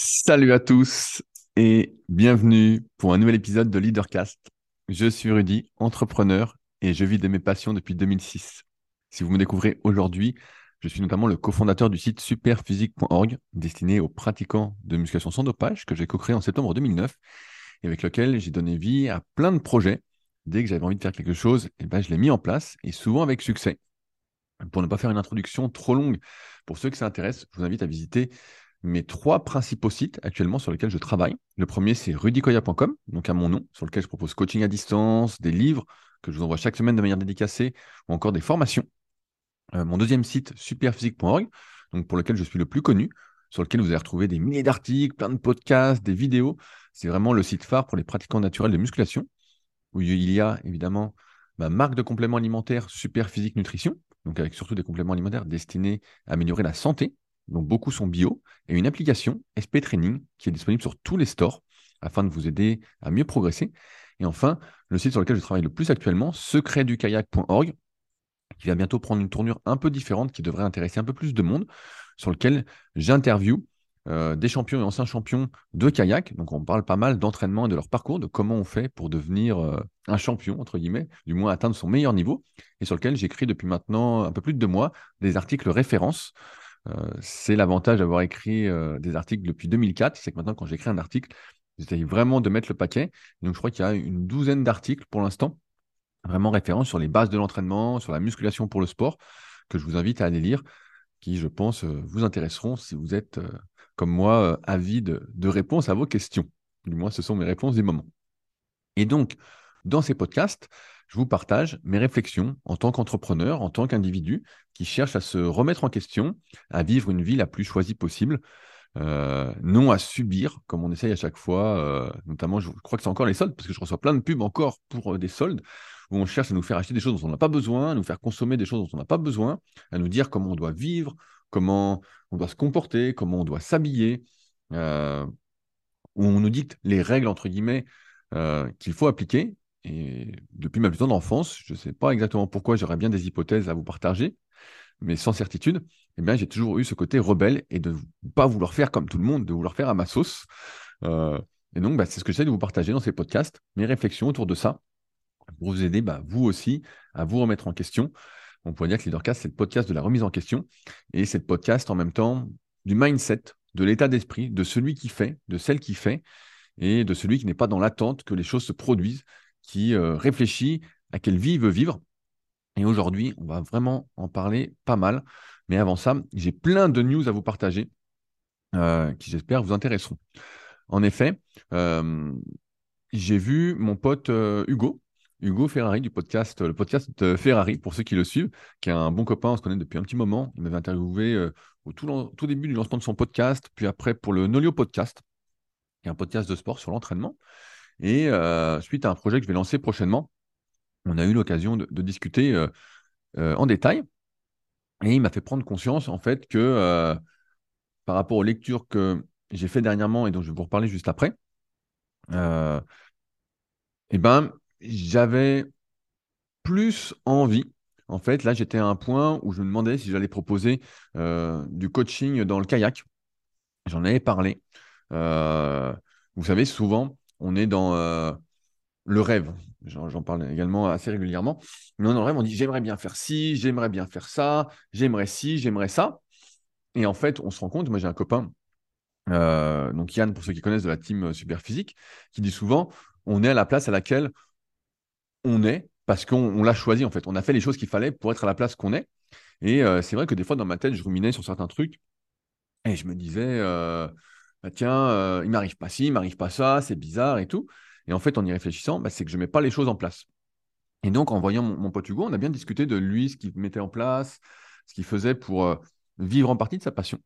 Salut à tous et bienvenue pour un nouvel épisode de Leadercast. Je suis Rudy, entrepreneur et je vis de mes passions depuis 2006. Si vous me découvrez aujourd'hui, je suis notamment le cofondateur du site superphysique.org destiné aux pratiquants de musculation sans dopage que j'ai co-créé en septembre 2009 et avec lequel j'ai donné vie à plein de projets. Dès que j'avais envie de faire quelque chose, eh ben, je l'ai mis en place et souvent avec succès. Pour ne pas faire une introduction trop longue, pour ceux que ça intéresse, je vous invite à visiter mes trois principaux sites actuellement sur lesquels je travaille. Le premier, c'est rudicoya.com, donc à mon nom, sur lequel je propose coaching à distance, des livres que je vous envoie chaque semaine de manière dédicacée, ou encore des formations. Euh, mon deuxième site, superphysique.org, pour lequel je suis le plus connu, sur lequel vous allez retrouver des milliers d'articles, plein de podcasts, des vidéos. C'est vraiment le site phare pour les pratiquants naturels de musculation, où il y a évidemment ma marque de compléments alimentaires Superphysique Nutrition, donc avec surtout des compléments alimentaires destinés à améliorer la santé donc beaucoup sont bio, et une application SP Training qui est disponible sur tous les stores afin de vous aider à mieux progresser. Et enfin, le site sur lequel je travaille le plus actuellement, secretdukayak.org, qui va bientôt prendre une tournure un peu différente, qui devrait intéresser un peu plus de monde, sur lequel j'interview euh, des champions et anciens champions de kayak. Donc on parle pas mal d'entraînement et de leur parcours, de comment on fait pour devenir euh, un champion, entre guillemets, du moins atteindre son meilleur niveau, et sur lequel j'écris depuis maintenant un peu plus de deux mois des articles références c'est l'avantage d'avoir écrit euh, des articles depuis 2004, c'est que maintenant, quand j'écris un article, j'essaye vraiment de mettre le paquet. donc, je crois qu'il y a une douzaine d'articles pour l'instant, vraiment référents sur les bases de l'entraînement, sur la musculation pour le sport, que je vous invite à aller lire, qui, je pense, euh, vous intéresseront si vous êtes, comme moi, avide de réponses à vos questions. Du moins, ce sont mes réponses du moment. Et donc, dans ces podcasts, je vous partage mes réflexions en tant qu'entrepreneur, en tant qu'individu qui cherche à se remettre en question, à vivre une vie la plus choisie possible, euh, non à subir comme on essaye à chaque fois. Euh, notamment, je crois que c'est encore les soldes, parce que je reçois plein de pubs encore pour euh, des soldes, où on cherche à nous faire acheter des choses dont on n'a pas besoin, à nous faire consommer des choses dont on n'a pas besoin, à nous dire comment on doit vivre, comment on doit se comporter, comment on doit s'habiller, où on nous dicte les règles, entre guillemets, qu'il faut appliquer, et depuis ma plus tendre enfance, je ne sais pas exactement pourquoi, j'aurais bien des hypothèses à vous partager, mais sans certitude, eh bien, j'ai toujours eu ce côté rebelle et de ne pas vouloir faire comme tout le monde, de vouloir faire à ma sauce. Euh, et donc, bah, c'est ce que j'essaie de vous partager dans ces podcasts, mes réflexions autour de ça, pour vous aider, bah, vous aussi, à vous remettre en question. On pourrait dire que Leadercast, c'est le podcast de la remise en question, et c'est le podcast en même temps du mindset, de l'état d'esprit, de celui qui fait, de celle qui fait, et de celui qui n'est pas dans l'attente que les choses se produisent, qui euh, réfléchit à quelle vie il veut vivre. Et aujourd'hui, on va vraiment en parler pas mal. Mais avant ça, j'ai plein de news à vous partager euh, qui, j'espère, vous intéresseront. En effet, euh, j'ai vu mon pote Hugo, Hugo Ferrari du podcast, le podcast Ferrari, pour ceux qui le suivent, qui est un bon copain, on se connaît depuis un petit moment. Il m'avait interviewé au tout, tout, début du lancement de son podcast, puis après pour le Nolio Podcast, qui est un podcast de sport sur l'entraînement. Et euh, suite à un projet que je vais lancer prochainement, on a eu l'occasion de, discuter euh, euh, en détail. Et il m'a fait prendre conscience, en fait, que par rapport aux lectures que j'ai fait dernièrement et dont je vais vous reparler juste après, eh ben, j'avais plus envie. En fait, là, j'étais à un point où je me demandais si j'allais proposer du coaching dans le kayak. J'en avais parlé. vous savez, souvent, on est dans euh, le rêve. J'en parle également assez régulièrement. Mais dans le rêve, on dit j'aimerais bien faire ci, j'aimerais bien faire ça, j'aimerais ci, j'aimerais ça. Et en fait, on se rend compte, moi j'ai un copain, euh, donc Yann, pour ceux qui connaissent de la team euh, Super Physique, qui dit souvent on est à la place à laquelle on est parce qu'on l'a choisi en fait. On a fait les choses qu'il fallait pour être à la place qu'on est. Et c'est vrai que des fois, dans ma tête, je ruminais sur certains trucs et je me disais bah, tiens, euh, il m'arrive pas ci, il m'arrive pas ça, c'est bizarre et tout. Et en fait, en y réfléchissant, bah, c'est que je ne mets pas les choses en place. Et donc, en voyant mon, pote Hugo, on a bien discuté de lui, ce qu'il mettait en place, ce qu'il faisait pour euh, vivre en partie de sa passion.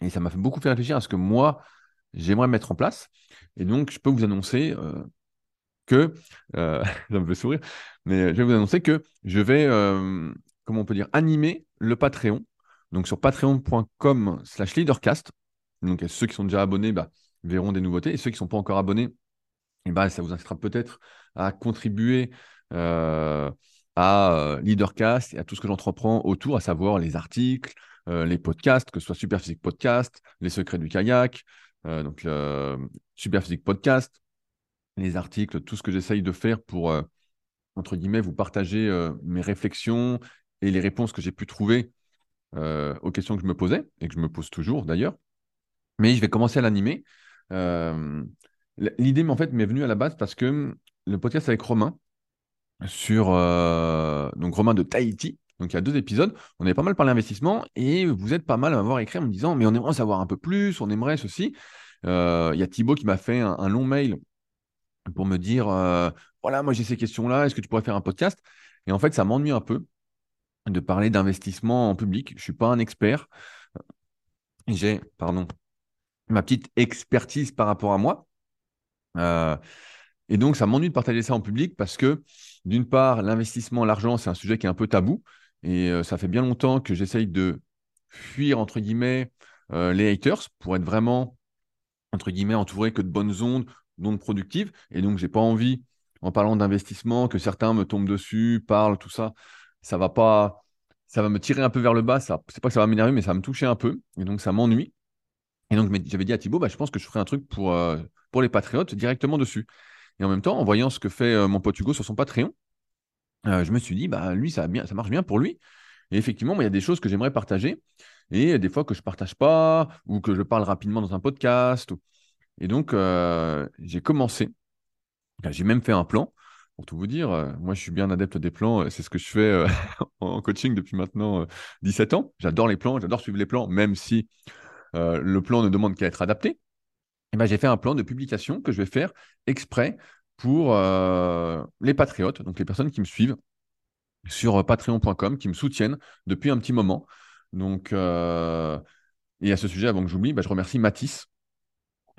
Et ça m'a fait beaucoup fait réfléchir à ce que moi, j'aimerais mettre en place. Et donc, je peux vous annoncer euh, que, ça me fait sourire, mais je vais vous annoncer que je vais, comment on peut dire, animer le Patreon. Donc, sur patreon.com slash leadercast, donc ceux qui sont déjà abonnés bah, verront des nouveautés. Et ceux qui ne sont pas encore abonnés, eh ben, ça vous incitera peut-être à contribuer euh, à euh, Leadercast et à tout ce que j'entreprends autour, à savoir les articles, euh, les podcasts, que ce soit Superphysique Podcast, les secrets du kayak, donc Superphysique Podcast, les articles, tout ce que j'essaye de faire pour, entre guillemets, vous partager mes réflexions et les réponses que j'ai pu trouver aux questions que je me posais et que je me pose toujours d'ailleurs. Mais je vais commencer à l'animer. L'idée, en fait, m'est venue à la base parce que le podcast avec Romain, sur donc Romain de Tahiti, donc il y a deux épisodes, on avait pas mal parlé investissement et vous êtes pas mal à m'avoir écrit en me disant mais on aimerait en savoir un peu plus, on aimerait ceci. Euh, il y a Thibaut qui m'a fait un, long mail pour me dire euh, voilà, moi j'ai ces questions-là, est-ce que tu pourrais faire un podcast? Et en fait, ça m'ennuie un peu de parler d'investissement en public. Je ne suis pas un expert. J'ai, pardon, ma petite expertise par rapport à moi. Euh, et donc, ça m'ennuie de partager ça en public parce que, d'une part, l'investissement, l'argent, c'est un sujet qui est un peu tabou. Et ça fait bien longtemps que j'essaye de fuir, entre guillemets, les haters pour être vraiment entre guillemets, entouré que de bonnes ondes, d'ondes productives. Et donc, j'ai pas envie, en parlant d'investissement, que certains me tombent dessus, parlent, tout ça. Ça va pas, ça va me tirer un peu vers le bas. Ça, c'est pas que ça va m'énerver, mais ça va me toucher un peu. Et donc, ça m'ennuie. Et donc, j'avais dit à Thibaut, bah, je pense que je ferai un truc pour, euh, pour les patriotes directement dessus. Et en même temps, en voyant ce que fait euh, mon pote Hugo sur son Patreon, euh, je me suis dit, bah, lui, ça, bien, ça marche bien pour lui. Et effectivement, il y a des choses que j'aimerais partager et des fois que je ne partage pas ou que je parle rapidement dans un podcast. Et donc, j'ai commencé. J'ai même fait un plan. Pour tout vous dire, moi, je suis bien adepte des plans. C'est ce que je fais en coaching depuis maintenant 17 ans. J'adore les plans, j'adore suivre les plans, même si le plan ne demande qu'à être adapté. Et ben, j'ai fait un plan de publication que je vais faire exprès pour les patriotes, donc les personnes qui me suivent sur patreon.com, qui me soutiennent depuis un petit moment. Donc, euh, et à ce sujet, avant que j'oublie, bah, je remercie Mathis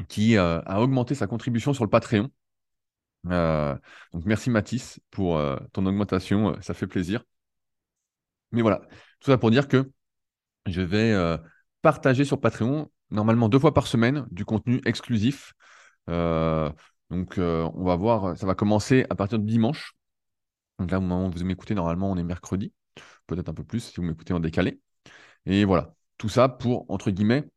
qui euh, a augmenté sa contribution sur le Patreon. Euh, donc, merci Mathis pour ton augmentation, ça fait plaisir. Mais voilà, tout ça pour dire que je vais partager sur Patreon, normalement deux fois par semaine, du contenu exclusif. donc, on va voir, ça va commencer à partir de dimanche. Donc là, au moment où vous m'écoutez, normalement, on est mercredi, peut-être un peu plus si vous m'écoutez en décalé. Et voilà, tout ça pour, entre guillemets,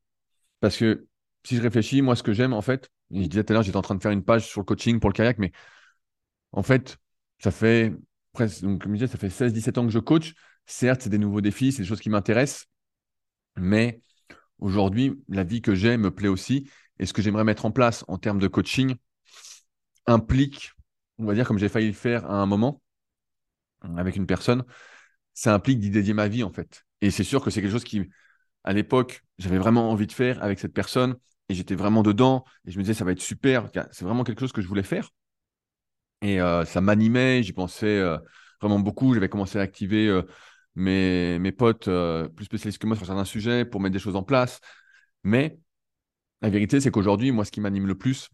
parce que si je réfléchis, moi, ce que j'aime, en fait, je disais tout à l'heure, j'étais en train de faire une page sur le coaching pour le kayak, mais en fait, ça fait presque, donc, comme je disais, ça fait 16-17 ans que je coach. Certes, c'est des nouveaux défis, c'est des choses qui m'intéressent, mais aujourd'hui, la vie que j'ai me plaît aussi. Et ce que j'aimerais mettre en place en termes de coaching implique, on va dire, comme j'ai failli le faire à un moment avec une personne, ça implique d'y dédier ma vie, en fait. Et c'est sûr que c'est quelque chose qui, à l'époque, j'avais vraiment envie de faire avec cette personne et j'étais vraiment dedans et je me disais ça va être super, c'est vraiment quelque chose que je voulais faire. Et euh, ça m'animait, j'y pensais euh, vraiment beaucoup. J'avais commencé à activer euh, mes, mes potes plus spécialistes que moi sur certains sujets pour mettre des choses en place. Mais la vérité, c'est qu'aujourd'hui, moi, ce qui m'anime le plus,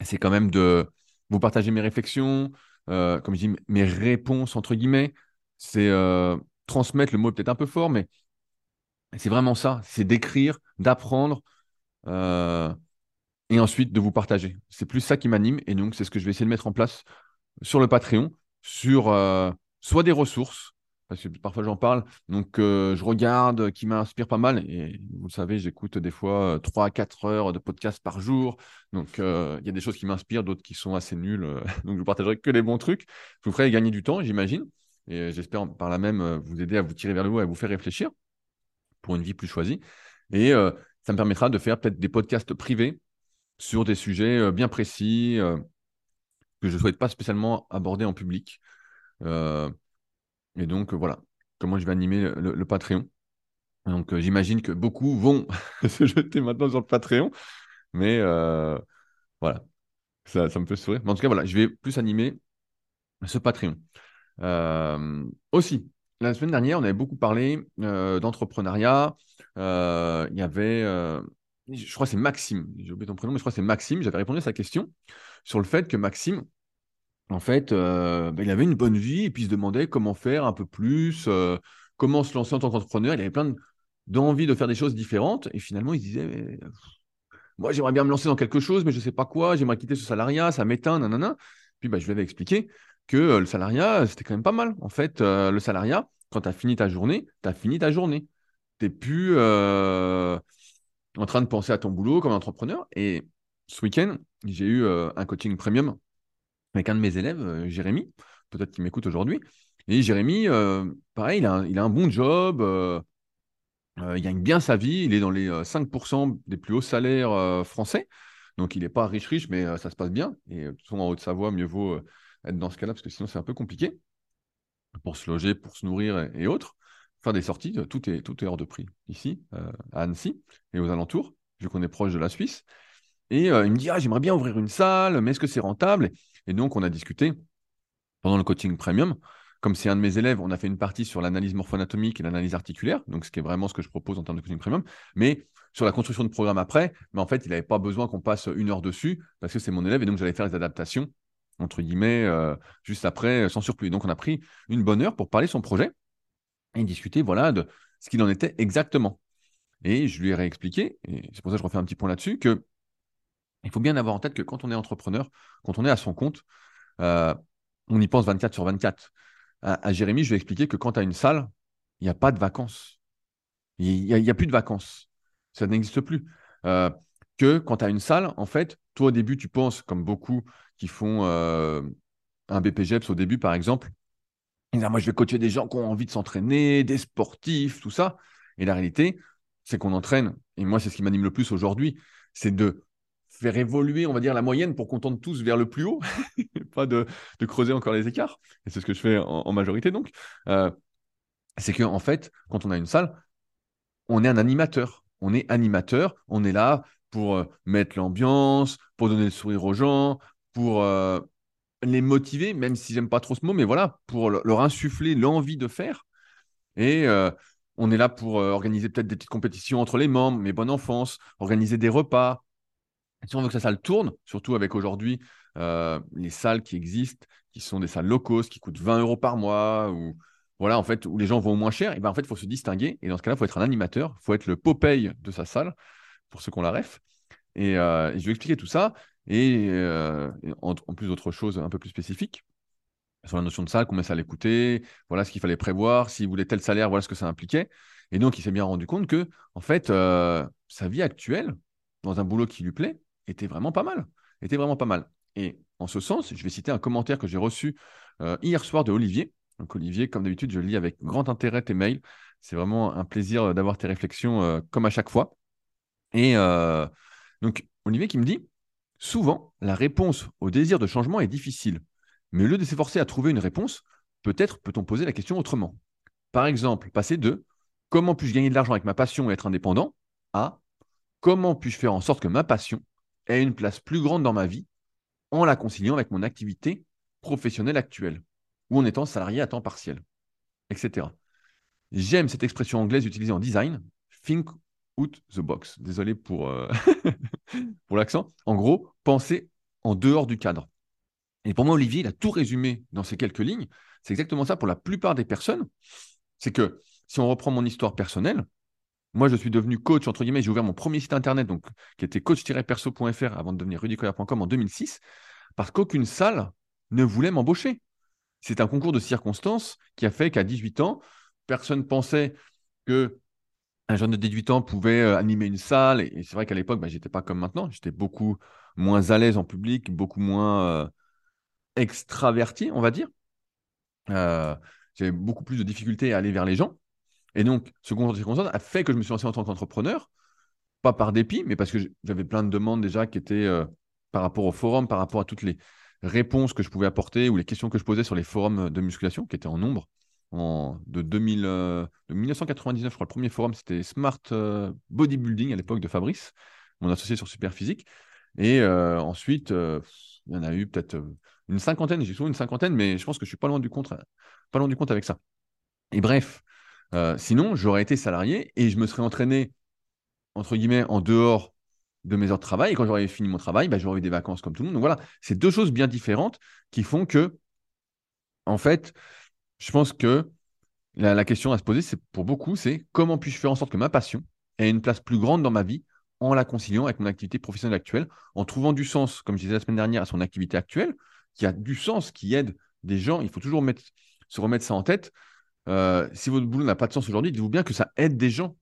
c'est quand même de vous partager mes réflexions, comme je dis, mes réponses, entre guillemets. C'est transmettre, le mot peut-être un peu fort, mais c'est vraiment ça, c'est d'écrire, d'apprendre euh, et ensuite de vous partager. C'est plus ça qui m'anime et donc c'est ce que je vais essayer de mettre en place sur le Patreon, sur euh, soit des ressources, parce que parfois j'en parle, donc euh, je regarde, qui m'inspire pas mal, et vous le savez, j'écoute des fois 3 à 4 heures de podcast par jour, donc il y a des choses qui m'inspirent, d'autres qui sont assez nulles, donc je vous partagerai que les bons trucs, je vous ferai gagner du temps, j'imagine, et euh, j'espère par là même euh, vous aider à vous tirer vers le haut et à vous faire réfléchir pour une vie plus choisie. Et euh, ça me permettra de faire peut-être des podcasts privés sur des sujets bien précis que je ne souhaite pas spécialement aborder en public. Et donc, voilà comment je vais animer le, Patreon. Donc, j'imagine que beaucoup vont se jeter maintenant sur le Patreon. Mais voilà, ça, me fait sourire. En tout cas, voilà, je vais plus animer ce Patreon. Euh, aussi, la semaine dernière, on avait beaucoup parlé euh, d'entrepreneuriat. Euh, il y avait, je crois que c'est Maxime, j'ai oublié ton prénom, mais je crois que c'est Maxime. J'avais répondu à sa question sur le fait que Maxime, en fait, ben, il avait une bonne vie et puis il se demandait comment faire un peu plus, comment se lancer en tant qu'entrepreneur. Il avait plein d'envie de, faire des choses différentes et finalement, il se disait, moi, j'aimerais bien me lancer dans quelque chose, mais je ne sais pas quoi, j'aimerais quitter ce salariat, ça m'éteint, nanana. Puis bah, je lui avais expliqué que euh, le salariat, c'était quand même pas mal. En fait, euh, le salariat, quand tu as fini ta journée, tu as fini ta journée. Tu plus. Euh, en train de penser à ton boulot comme entrepreneur. Et ce week-end, j'ai eu euh, un coaching premium avec un de mes élèves, euh, Jérémy, peut-être qu'il m'écoute aujourd'hui. Et Jérémy, pareil, il a, un, bon job, il gagne bien sa vie, il est dans les 5% des plus hauts salaires français. Donc, il n'est pas riche-riche, mais ça se passe bien. Et façon, en Haute-Savoie, mieux vaut être dans ce cas-là, parce que sinon, c'est un peu compliqué pour se loger, pour se nourrir et, autres. Faire des sorties, tout est, tout est hors de prix ici, à Annecy et aux alentours, vu qu'on est proche de la Suisse. Et il me dit, ah, j'aimerais bien ouvrir une salle, mais est-ce que c'est rentable? Et donc, on a discuté pendant le coaching premium comme c'est un de mes élèves, on a fait une partie sur l'analyse morpho-anatomique et l'analyse articulaire, donc ce qui est vraiment ce que je propose en termes de coaching premium. Mais sur la construction de programme après, mais en fait, il n'avait pas besoin qu'on passe une heure dessus parce que c'est mon élève et donc j'allais faire les adaptations, entre guillemets, euh, juste après, sans surplus. Donc on a pris une bonne heure pour parler son projet et discuter voilà, de ce qu'il en était exactement. Et je lui ai réexpliqué, et c'est pour ça que je refais un petit point là-dessus, que il faut bien avoir en tête que quand on est entrepreneur, quand on est à son compte, euh, on y pense 24 sur 24 à, Jérémy, je vais expliquer que quand tu as une salle, il n'y a pas de vacances. Il n'y a, plus de vacances. Ça n'existe plus. Euh, que quand tu as une salle, en fait, toi au début, tu penses, comme beaucoup qui font euh, un BPGEPS au début, par exemple, moi je vais coacher des gens qui ont envie de s'entraîner, des sportifs, tout ça. Et la réalité, c'est qu'on entraîne, et moi c'est ce qui m'anime le plus aujourd'hui, c'est de faire évoluer, on va dire, la moyenne pour qu'on tente tous vers le plus haut, pas de, creuser encore les écarts. Et c'est ce que je fais en, majorité donc. Euh, c'est qu'en en fait, quand on a une salle, on est un animateur. On est animateur, on est là pour euh, mettre l'ambiance, pour donner le sourire aux gens, pour euh, les motiver, même si j'aime pas trop ce mot, mais voilà, pour leur insuffler l'envie de faire. Et on est là pour organiser peut-être des petites compétitions entre les membres, mes bonnes enfances, organiser des repas, si on veut que ça salle tourne, surtout avec aujourd'hui euh, les salles qui existent, qui sont des salles low cost, qui coûtent 20 euros par mois, ou voilà, en fait, où les gens vont moins cher, et ben en fait, il faut se distinguer. Et dans ce cas-là, il faut être un animateur, il faut être le Popeye de sa salle, pour ceux qui ont la ref. Et, euh, je vais expliquer tout ça, et, euh, en, plus d'autres choses un peu plus spécifiques sur la notion de salle, combien ça allait coûter, voilà ce qu'il fallait prévoir, s'il voulait tel salaire, voilà ce que ça impliquait. Et donc, il s'est bien rendu compte que, en fait, sa vie actuelle, dans un boulot qui lui plaît, était vraiment pas mal. Était vraiment pas mal. Et en ce sens, je vais citer un commentaire que j'ai reçu euh, hier soir de Olivier. Donc Olivier, comme d'habitude, je lis avec grand intérêt tes mails. C'est vraiment un plaisir d'avoir tes réflexions euh, comme à chaque fois. Et euh, donc Olivier qui me dit, souvent, la réponse au désir de changement est difficile. Mais au lieu de s'efforcer à trouver une réponse, peut-être peut-on poser la question autrement. Par exemple, passer de comment puis-je gagner de l'argent avec ma passion et être indépendant à comment puis-je faire en sorte que ma passion ait une place plus grande dans ma vie en la conciliant avec mon activité professionnelle actuelle ou en étant salarié à temps partiel, etc. J'aime cette expression anglaise utilisée en design, think out the box. Désolé pour, euh, pour l'accent. En gros, penser en dehors du cadre. Et pour moi, Olivier, il a tout résumé dans ces quelques lignes. C'est exactement ça pour la plupart des personnes. C'est que si on reprend mon histoire personnelle, moi, je suis devenu coach, entre guillemets, j'ai ouvert mon premier site internet, donc, qui était coach-perso.fr avant de devenir rudicoya.com en 2006, parce qu'aucune salle ne voulait m'embaucher. C'est un concours de circonstances qui a fait qu'à 18 ans, personne pensait que un jeune de 18 ans pouvait euh, animer une salle. Et, c'est vrai qu'à l'époque, bah, je n'étais pas comme maintenant. J'étais beaucoup moins à l'aise en public, beaucoup moins euh, extraverti, on va dire. Euh, j'avais beaucoup plus de difficultés à aller vers les gens. Et donc, ce concours de circonstances a fait que je me suis lancé en tant qu'entrepreneur, pas par dépit, mais parce que j'avais plein de demandes déjà qui étaient euh, par rapport au forum, par rapport à toutes les réponses que je pouvais apporter ou les questions que je posais sur les forums de musculation, qui étaient en nombre. De, 2000, euh, de 1999, je crois, le premier forum, c'était Smart euh, Bodybuilding à l'époque de Fabrice, mon associé sur Superphysique. Et ensuite, il y en a eu peut-être une cinquantaine, j'ai souvent une cinquantaine, mais je pense que je suis pas loin du compte, pas loin du compte avec ça. Et bref, euh, sinon, j'aurais été salarié et je me serais entraîné, entre guillemets, en dehors de mes heures de travail. Et quand j'aurais fini mon travail, bah, j'aurais eu des vacances comme tout le monde. Donc voilà, c'est deux choses bien différentes qui font que, en fait, je pense que la, question à se poser, c'est pour beaucoup, c'est comment puis-je faire en sorte que ma passion ait une place plus grande dans ma vie en la conciliant avec mon activité professionnelle actuelle, en trouvant du sens, comme je disais la semaine dernière, à son activité actuelle, qui a du sens, qui aide des gens. Il faut toujours se remettre ça en tête. Euh, si votre boulot n'a pas de sens aujourd'hui, dites-vous bien que ça aide des gens.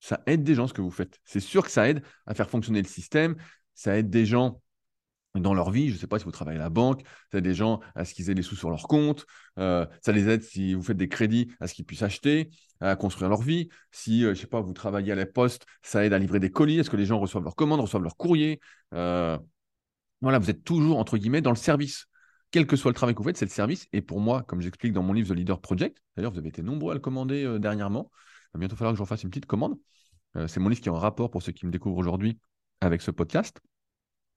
Ça aide des gens ce que vous faites. C'est sûr que ça aide à faire fonctionner le système. Ça aide des gens dans leur vie. Je ne sais pas si vous travaillez à la banque, ça aide des gens à ce qu'ils aient des sous sur leur compte. Euh, ça les aide si vous faites des crédits à ce qu'ils puissent acheter, à construire leur vie. Si, euh, je sais pas, vous travaillez à la poste, ça aide à livrer des colis. Est-ce que les gens reçoivent leurs commandes, reçoivent leurs courriers euh, Voilà, vous êtes toujours, entre guillemets, dans le service. Quel que soit le travail que vous faites, c'est le service. Et pour moi, comme j'explique dans mon livre The Leader Project, d'ailleurs, vous avez été nombreux à le commander dernièrement. Il va bientôt falloir que je fasse une petite commande. c'est mon livre qui est en rapport pour ceux qui me découvrent aujourd'hui avec ce podcast.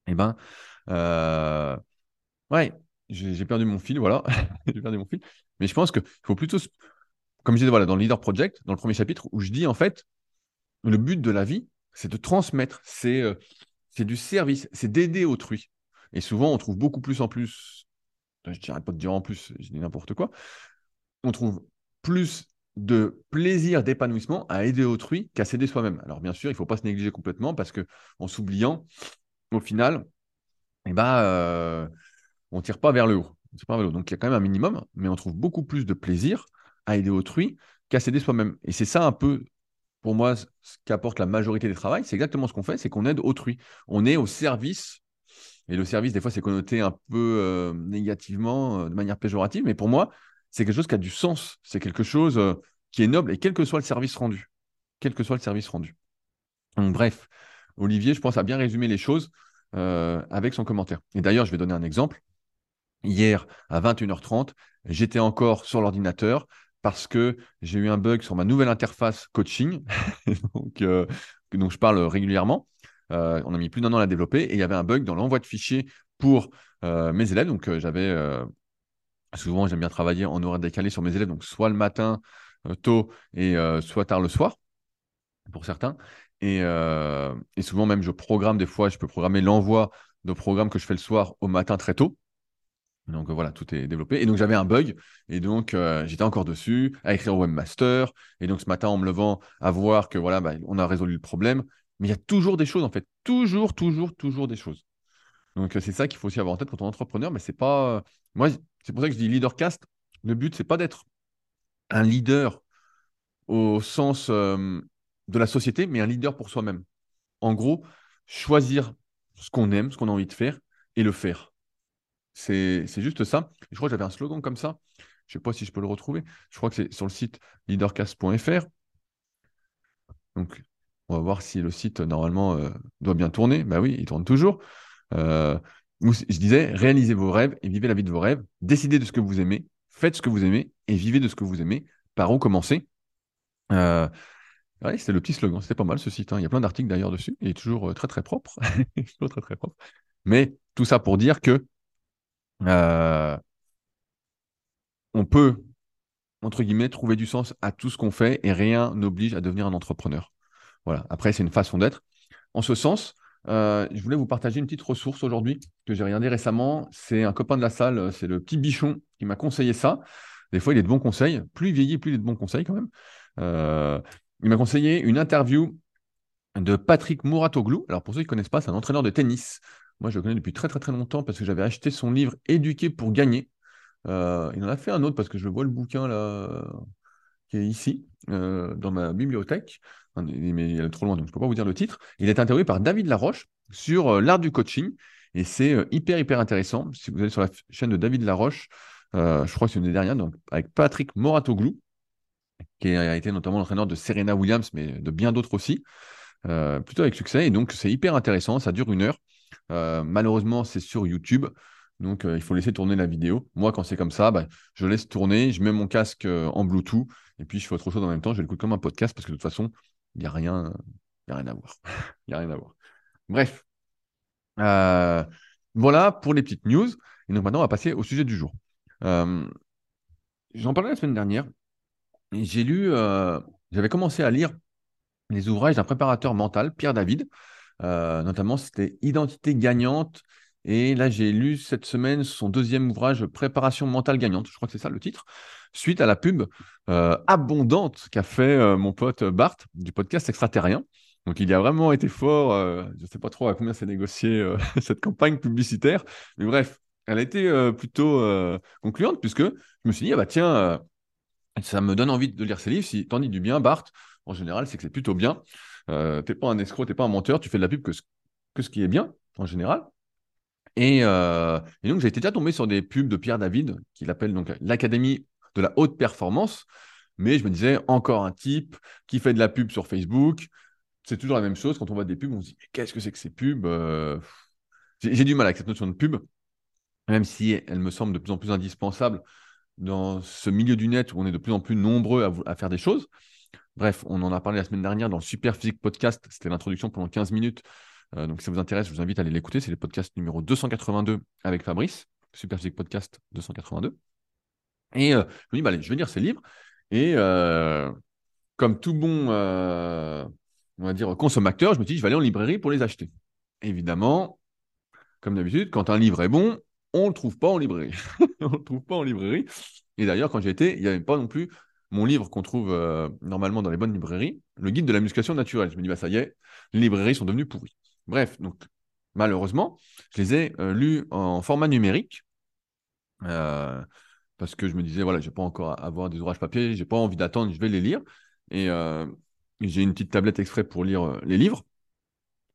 Eh ben, euh, ouais, j'ai perdu mon fil, voilà. j'ai perdu mon fil. Mais je pense qu'il faut plutôt, comme je disais voilà, dans le Leader Project, dans le premier chapitre, où je dis en fait, le but de la vie, c'est de transmettre, c'est euh, c'est du service, c'est d'aider autrui. Et souvent, on trouve beaucoup plus en plus, je dirais pas de dire en plus, je dis n'importe quoi, on trouve plus de plaisir, d'épanouissement à aider autrui qu'à s'aider soi-même. Alors bien sûr, il ne faut pas se négliger complètement parce que en s'oubliant, au final, eh ben, euh, on ne tire pas vers le haut. Pas. Donc il y a quand même un minimum, mais on trouve beaucoup plus de plaisir à aider autrui qu'à s'aider soi-même. Et c'est ça un peu, pour moi, ce qu'apporte la majorité des travails. C'est exactement ce qu'on fait, c'est qu'on aide autrui. On est au service. Et le service, des fois, c'est connoté un peu euh, négativement, euh, de manière péjorative. Mais pour moi, c'est quelque chose qui a du sens. C'est quelque chose qui est noble, et quel que soit le service rendu. Quel que soit le service rendu. Donc, bref, Olivier, je pense, a bien résumé les choses. Euh, avec son commentaire. Et d'ailleurs, je vais donner un exemple. Hier, à 21h30, j'étais encore sur l'ordinateur parce que j'ai eu un bug sur ma nouvelle interface coaching, donc, euh, dont je parle régulièrement. Euh, on a mis plus d'un an à la développer et il y avait un bug dans l'envoi de fichiers pour mes élèves. Donc, j'avais souvent, j'aime bien travailler en horaire décalé sur mes élèves, donc soit le matin tôt et soit tard le soir pour certains. Euh, et, souvent, même, je programme des fois, je peux programmer l'envoi de programmes que je fais le soir au matin très tôt. Donc voilà, tout est développé. Et donc j'avais un bug. Et donc euh, j'étais encore dessus à écrire au webmaster. Et donc ce matin, en me levant, à voir que voilà, bah, on a résolu le problème. Mais il y a toujours des choses en fait. Toujours, toujours, toujours des choses. Donc c'est ça qu'il faut aussi avoir en tête quand on est entrepreneur. Mais c'est pas. Moi, c'est pour ça que je dis leadercast. Le but, c'est pas d'être un leader au sens euh, de la société, mais un leader pour soi-même. En gros, choisir ce qu'on aime, ce qu'on a envie de faire et le faire. C'est juste ça. Je crois que j'avais un slogan comme ça. Je ne sais pas si je peux le retrouver. Je crois que c'est sur le site leadercast.fr. Donc, on va voir si le site, normalement, euh, doit bien tourner. Ben oui, il tourne toujours. Euh, je disais, réalisez vos rêves et vivez la vie de vos rêves. Décidez de ce que vous aimez, faites ce que vous aimez et vivez de ce que vous aimez. Par où commencer? Euh, Ouais, c'était le petit slogan. C'était pas mal ce site. Hein. Il y a plein d'articles d'ailleurs dessus. Il est toujours euh, très très propre. Mais tout ça pour dire que euh, on peut, entre guillemets, trouver du sens à tout ce qu'on fait et rien n'oblige à devenir un entrepreneur. Voilà. Après, c'est une façon d'être. En ce sens, euh, je voulais vous partager une petite ressource aujourd'hui que j'ai regardé récemment. C'est un copain de la salle, c'est le petit bichon qui m'a conseillé ça. Des fois, il est de bons conseils. Plus il vieillit, plus il est de bons conseils quand même. Il m'a conseillé une interview de Patrick Mouratoglou. Alors pour ceux qui ne connaissent pas, c'est un entraîneur de tennis. Moi, je le connais depuis très très très longtemps parce que j'avais acheté son livre Éduquer pour gagner. Euh, il en a fait un autre parce que je vois le bouquin là qui est ici euh, dans ma bibliothèque, mais il est trop loin donc je ne peux pas vous dire le titre. Il est interviewé par David Laroche sur euh, l'art du coaching et c'est hyper hyper intéressant. Si vous allez sur la chaîne de David Laroche, je crois que c'est une des dernières, donc avec Patrick Moratoglou, qui a été notamment l'entraîneur de Serena Williams, mais de bien d'autres aussi, euh, plutôt avec succès. Et donc, c'est hyper intéressant, ça dure une heure. Euh, malheureusement, c'est sur YouTube. Donc, euh, il faut laisser tourner la vidéo. Moi, quand c'est comme ça, bah, je laisse tourner, je mets mon casque en Bluetooth et puis je fais autre chose en même temps. Je l'écoute comme un podcast parce que de toute façon, il n'y a, rien, n'y a rien à voir. Bref. voilà pour les petites news. Et donc, maintenant, on va passer au sujet du jour. J'en parlais la semaine dernière j'ai lu, euh, j'avais commencé à lire les ouvrages d'un préparateur mental, Pierre David. Euh, notamment, c'était Identité gagnante. Et là, j'ai lu cette semaine son deuxième ouvrage, Préparation mentale gagnante. Je crois que c'est ça le titre. Suite à la pub euh, abondante qu'a fait mon pote Bart du podcast Extraterrien. Donc, il a vraiment été fort. je ne sais pas trop à combien s'est négocié cette campagne publicitaire. Mais bref, elle a été plutôt concluante puisque je me suis dit, ah bah tiens, Ça me donne envie de lire ses livres. Si t'en dis du bien, Bart, en général, c'est que c'est plutôt bien. Euh, t'es pas un escroc, t'es pas un menteur, tu fais de la pub que ce, que ce qui est bien, en général. Et, euh, et donc, j'ai été déjà tombé sur des pubs de Pierre David, qu'il appelle donc l'Académie de la haute performance. Mais je me disais, encore un type qui fait de la pub sur Facebook. C'est toujours la même chose. Quand on voit des pubs, on se dit, qu'est-ce que c'est que ces pubs euh, J'ai du mal avec cette notion de pub, même si elle me semble de plus en plus indispensable dans ce milieu du net où on est de plus en plus nombreux à, faire des choses. Bref, on en a parlé la semaine dernière dans le Super Physique Podcast. C'était l'introduction pendant 15 minutes. Euh, donc, si ça vous intéresse, je vous invite à aller l'écouter. C'est le podcast numéro 282 avec Fabrice, Super Physique Podcast 282. Et euh, je me dis, bah, allez, je vais lire ces livres. Et euh, comme tout bon, on va dire, consommateur, je me dis, je vais aller en librairie pour les acheter. Évidemment, comme d'habitude, quand un livre est bon, on ne le trouve pas en librairie. on ne le trouve pas en librairie. Et d'ailleurs, quand j'y étais, il n'y avait pas non plus mon livre qu'on trouve normalement dans les bonnes librairies, le guide de la musculation naturelle. Je me dis, bah, ça y est, les librairies sont devenues pourries. Bref, donc malheureusement, je les ai euh, lus en format numérique. Euh, parce que je me disais, voilà, je n'ai pas encore avoir des ouvrages papier, j'ai pas envie d'attendre, je vais les lire. Et j'ai une petite tablette exprès pour lire les livres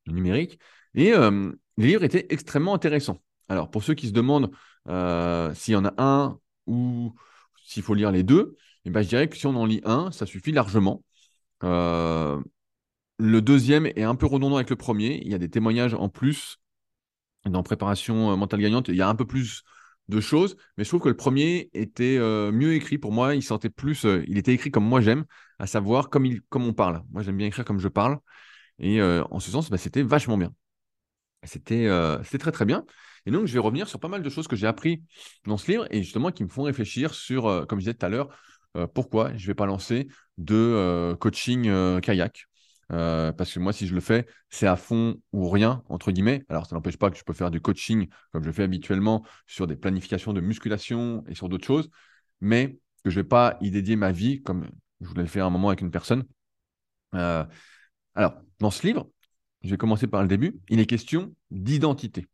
numériques. Et les livres étaient extrêmement intéressants. Alors, pour ceux qui se demandent euh, s'il y en a un ou s'il faut lire les deux, eh ben, je dirais que si on en lit un, ça suffit largement. Euh, le deuxième est un peu redondant avec le premier. Il y a des témoignages en plus dans Préparation euh, mentale gagnante. Il y a un peu plus de choses, mais je trouve que le premier était mieux écrit pour moi. Il sentait plus, il était écrit comme moi j'aime, à savoir comme, on parle. Moi j'aime bien écrire comme je parle. Et en ce sens, bah, c'était vachement bien. C'était très très bien. Et donc, je vais revenir sur pas mal de choses que j'ai appris dans ce livre et justement qui me font réfléchir sur, euh, comme je disais tout à l'heure, euh, pourquoi je ne vais pas lancer de euh, coaching kayak. Parce que moi, si je le fais, c'est à fond ou rien, entre guillemets. Alors, ça n'empêche pas que je peux faire du coaching comme je fais habituellement sur des planifications de musculation et sur d'autres choses, mais que je ne vais pas y dédier ma vie comme je voulais le faire un moment avec une personne. alors, dans ce livre, je vais commencer par le début. Il est question d'identité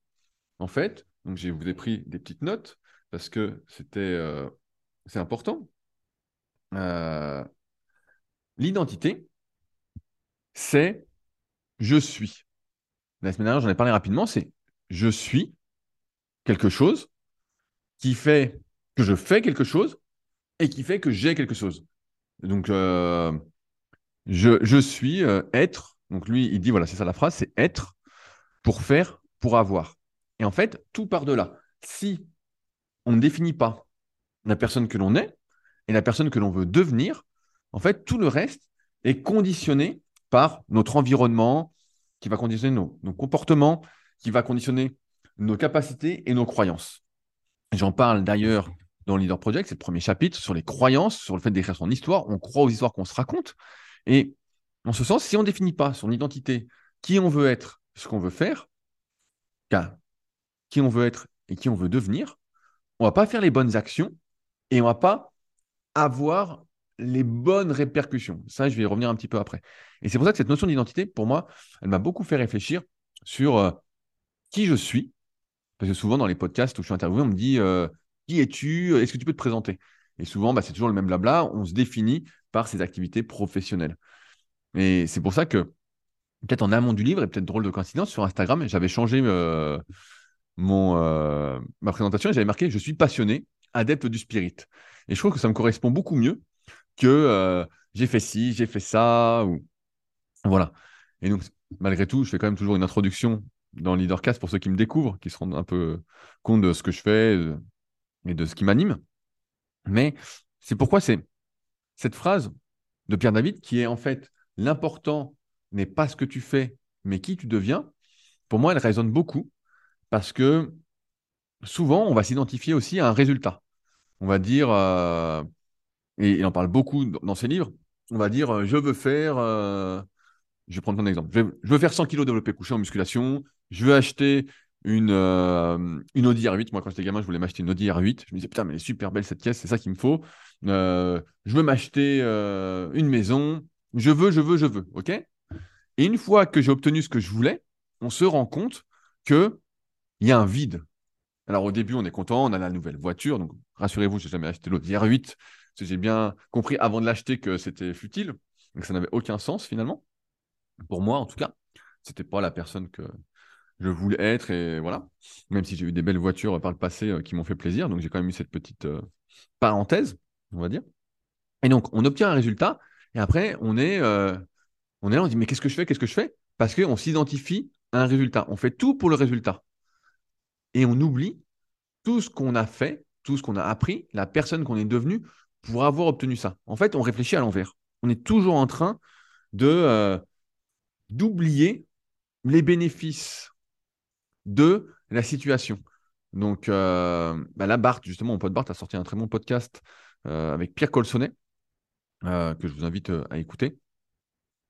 en fait, donc je vous ai pris des petites notes parce que c'était euh, c'est important. Euh, l'identité, c'est je suis. La semaine dernière, j'en ai parlé rapidement, c'est je suis quelque chose qui fait que je fais quelque chose et qui fait que j'ai quelque chose. Donc, euh, je, je, suis être. Donc, lui, il dit voilà, c'est ça la phrase c'est être pour faire, pour avoir. Et en fait, tout part de là. Si on ne définit pas la personne que l'on est et la personne que l'on veut devenir, en fait, tout le reste est conditionné par notre environnement, qui va conditionner nos, comportements, qui va conditionner nos capacités et nos croyances. J'en parle d'ailleurs dans Leader Project, c'est le premier chapitre sur les croyances, sur le fait d'écrire son histoire. On croit aux histoires qu'on se raconte. Et en ce sens, si on ne définit pas son identité, qui on veut être, ce qu'on veut faire, qui on veut être et qui on veut devenir, on va pas faire les bonnes actions et on va pas avoir les bonnes répercussions. Ça, je vais y revenir un petit peu après. Et c'est pour ça que cette notion d'identité, pour moi, elle m'a beaucoup fait réfléchir sur euh, qui je suis. Parce que souvent, dans les podcasts où je suis interviewé, on me dit euh, Qui es-tu? Est-ce que tu peux te présenter? Et souvent, bah, c'est toujours le même blabla. On se définit par ses activités professionnelles. Et c'est pour ça que, peut-être en amont du livre, et peut-être drôle de coïncidence, sur Instagram, j'avais changé euh, mon, ma présentation j'avais marqué Je suis passionné, adepte du spirit. Et je trouve que ça me correspond beaucoup mieux que euh, j'ai fait ci, j'ai fait ça. Ou... Voilà. Et donc, malgré tout, je fais quand même toujours une introduction dans Leadercast pour ceux qui me découvrent, qui se rendent un peu compte de ce que je fais et de ce qui m'anime. Mais c'est pourquoi cette phrase de Pierre David qui est en fait l'important n'est pas ce que tu fais, mais qui tu deviens. Pour moi, elle résonne beaucoup parce que souvent, on va s'identifier aussi à un résultat. On va dire, euh, et il en parle beaucoup dans ses livres, on va dire, euh, je veux faire, euh, je vais prendre un exemple, je, veux faire 100 kg développé couché en musculation, je veux acheter une, une Audi R8. Moi, quand j'étais gamin, je voulais m'acheter une Audi R8. Je me disais, putain, mais elle est super belle cette caisse, c'est ça qu'il me faut. je veux m'acheter une maison. Je veux, je veux, je veux. OK? Et une fois que j'ai obtenu ce que je voulais, on se rend compte que il y a un vide. Alors au début, on est content, on a la nouvelle voiture. Donc rassurez-vous, je n'ai jamais acheté l'autre R8. J'ai bien compris avant de l'acheter que c'était futile, que ça n'avait aucun sens finalement. Pour moi, en tout cas, c'était pas la personne que je voulais être et voilà. Même si j'ai eu des belles voitures par le passé euh, qui m'ont fait plaisir, donc j'ai quand même eu cette petite euh, parenthèse, on va dire. Et donc, on obtient un résultat et après, on est, euh, on est là, on dit mais qu'est-ce que je fais, qu'est-ce que je fais? Parce qu'on s'identifie à un résultat. On fait tout pour le résultat et on oublie tout ce qu'on a fait, tout ce qu'on a appris, la personne qu'on est devenue pour avoir obtenu ça. En fait, on réfléchit à l'envers. On est toujours en train de d'oublier les bénéfices de la situation. Donc euh, bah là, Bart, justement, mon pote Bart a sorti un très bon podcast euh, avec Pierre Colsonnet, euh, que je vous invite à écouter,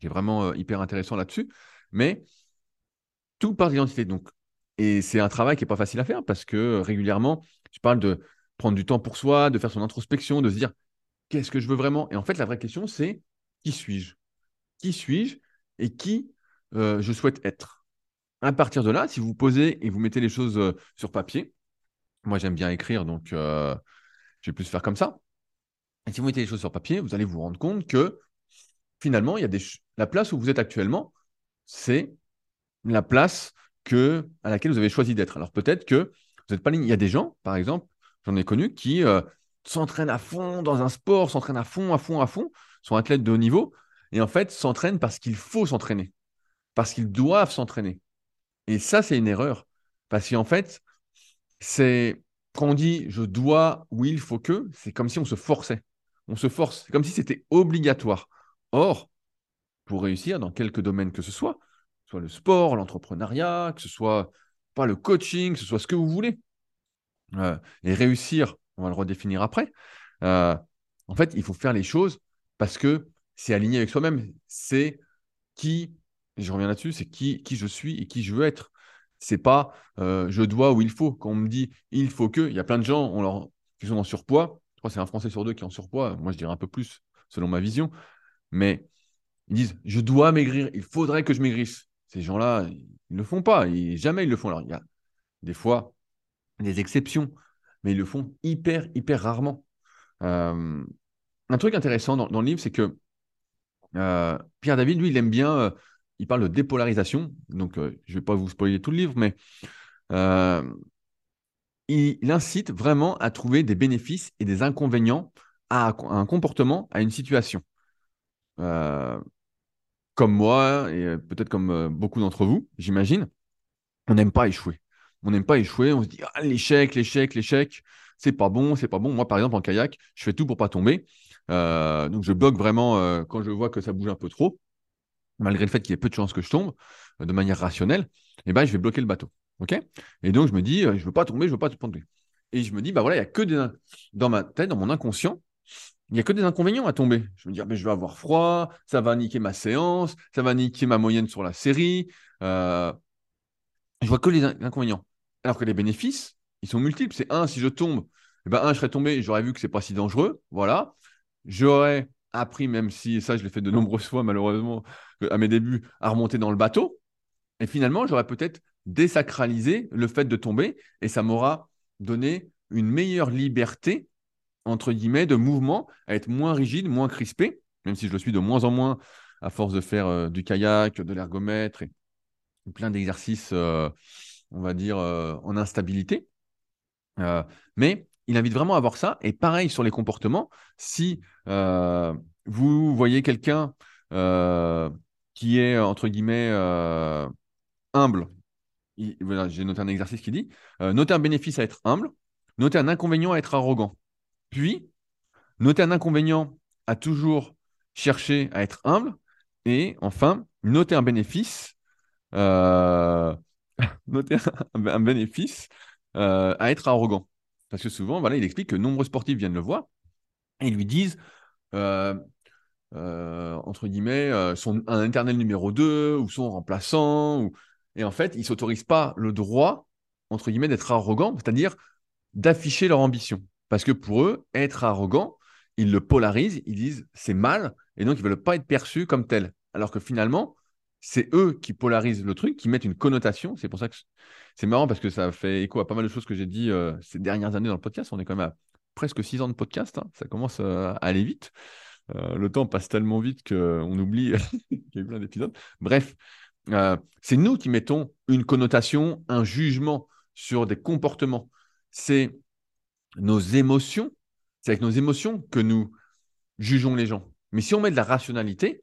qui est vraiment hyper intéressant là-dessus. Mais tout part d'identité. Donc, et c'est un travail qui n'est pas facile à faire parce que régulièrement, je parle de prendre du temps pour soi, de faire son introspection, de se dire qu'est-ce que je veux vraiment? Et en fait, la vraie question, c'est qui suis-je? Qui suis-je et qui je souhaite être? À partir de là, si vous posez et vous mettez les choses euh, sur papier, moi j'aime bien écrire, donc euh, je vais plus faire comme ça. Et si vous mettez les choses sur papier, vous allez vous rendre compte que finalement, il y a des la place où vous êtes actuellement, c'est la place que, à laquelle vous avez choisi d'être. Alors peut-être que vous n'êtes pas ligne. Il y a des gens, par exemple, j'en ai connu, qui euh, s'entraînent à fond dans un sport, s'entraînent à fond, à fond, à fond, sont athlètes de haut niveau, et en fait s'entraînent parce qu'il faut s'entraîner, parce qu'ils doivent s'entraîner. Et ça, c'est une erreur. Parce qu'en fait, c'est quand on dit je dois ou il faut que, c'est comme si on se forçait. On se force. C'est comme si c'était obligatoire. Or, pour réussir dans quelques domaines que ce soit, que ce soit le sport, l'entrepreneuriat, que ce soit pas le coaching, que ce soit ce que vous voulez, euh, et réussir, on va le redéfinir après. Euh, en fait, il faut faire les choses parce que c'est aligné avec soi-même. C'est qui je reviens là-dessus, c'est qui, qui je suis et qui je veux être. C'est pas euh, je dois ou il faut. Quand on me dit il faut que, il y a plein de gens qui sont en surpoids. Je crois que c'est un Français sur deux qui est en surpoids. Moi, je dirais un peu plus selon ma vision. Mais ils disent je dois maigrir, il faudrait que je maigrisse. Ces gens-là, ils ne le font pas. Jamais ils le font. Alors, il y a des fois des exceptions, mais ils le font hyper, hyper rarement. Euh, un truc intéressant dans, le livre, c'est que euh, Pierre David, lui, il aime bien il parle de dépolarisation. Donc, euh, je ne vais pas vous spoiler tout le livre, mais euh, il, incite vraiment à trouver des bénéfices et des inconvénients à, un comportement, à une situation. Euh, comme moi, et peut-être comme beaucoup d'entre vous, j'imagine, on n'aime pas échouer. On n'aime pas échouer, on se dit ah, l'échec, l'échec, l'échec, c'est pas bon, c'est pas bon. Moi, par exemple, en kayak, je fais tout pour pas tomber. donc, je bloque vraiment quand je vois que ça bouge un peu trop malgré le fait qu'il y ait peu de chances que je tombe, euh, de manière rationnelle, eh ben, je vais bloquer le bateau. et donc, je me dis, euh, je ne veux pas tomber, je ne veux pas tomber. Et je me dis, bah voilà, il n'y a que des. Dans ma tête, dans mon inconscient, il n'y a que des inconvénients à tomber. Je me dis, ah, je vais avoir froid, ça va niquer ma séance, ça va niquer ma moyenne sur la série. Euh... Je vois que les inconvénients. Alors que les bénéfices, ils sont multiples. C'est un, si je tombe, eh ben, un, je serais tombé, j'aurais vu que c'est pas si dangereux. Voilà. J'aurais appris, même si ça, je l'ai fait de nombreuses fois, malheureusement, à mes débuts, à remonter dans le bateau. Et finalement, j'aurais peut-être désacralisé le fait de tomber et ça m'aura donné une meilleure liberté, entre guillemets, de mouvement, à être moins rigide, moins crispé, même si je le suis de moins en moins à force de faire euh, du kayak, de l'ergomètre et plein d'exercices, euh, on va dire, euh, en instabilité. mais il invite vraiment à voir ça. Et pareil sur les comportements, si vous voyez quelqu'un qui est, entre guillemets, euh, humble. J'ai noté un exercice qui dit euh, noter un bénéfice à être humble, noter un inconvénient à être arrogant. Puis, noter un inconvénient à toujours chercher à être humble. Et enfin, noter un bénéfice, euh, noter un, bénéfice à être arrogant. Parce que souvent, voilà, il explique que nombreux sportifs viennent le voir et lui disent euh, entre euh, son, un internel numéro 2 ou son remplaçant. Ou... Et en fait, ils ne s'autorisent pas le droit, entre guillemets, d'être arrogant, c'est-à-dire d'afficher leur ambition. Parce que pour eux, être arrogant, ils le polarisent, ils disent c'est mal, et donc ils ne veulent pas être perçus comme tel. Alors que finalement, c'est eux qui polarisent le truc, qui mettent une connotation. C'est pour ça que c'est marrant parce que ça fait écho à pas mal de choses que j'ai dit euh, ces dernières années dans le podcast. On est quand même à presque six ans de podcast. Hein. Ça commence à aller vite. le temps passe tellement vite qu'on oublie qu'il y a eu plein d'épisodes. Bref, c'est nous qui mettons une connotation, un jugement sur des comportements. C'est nos émotions, c'est avec nos émotions que nous jugeons les gens. Mais si on met de la rationalité,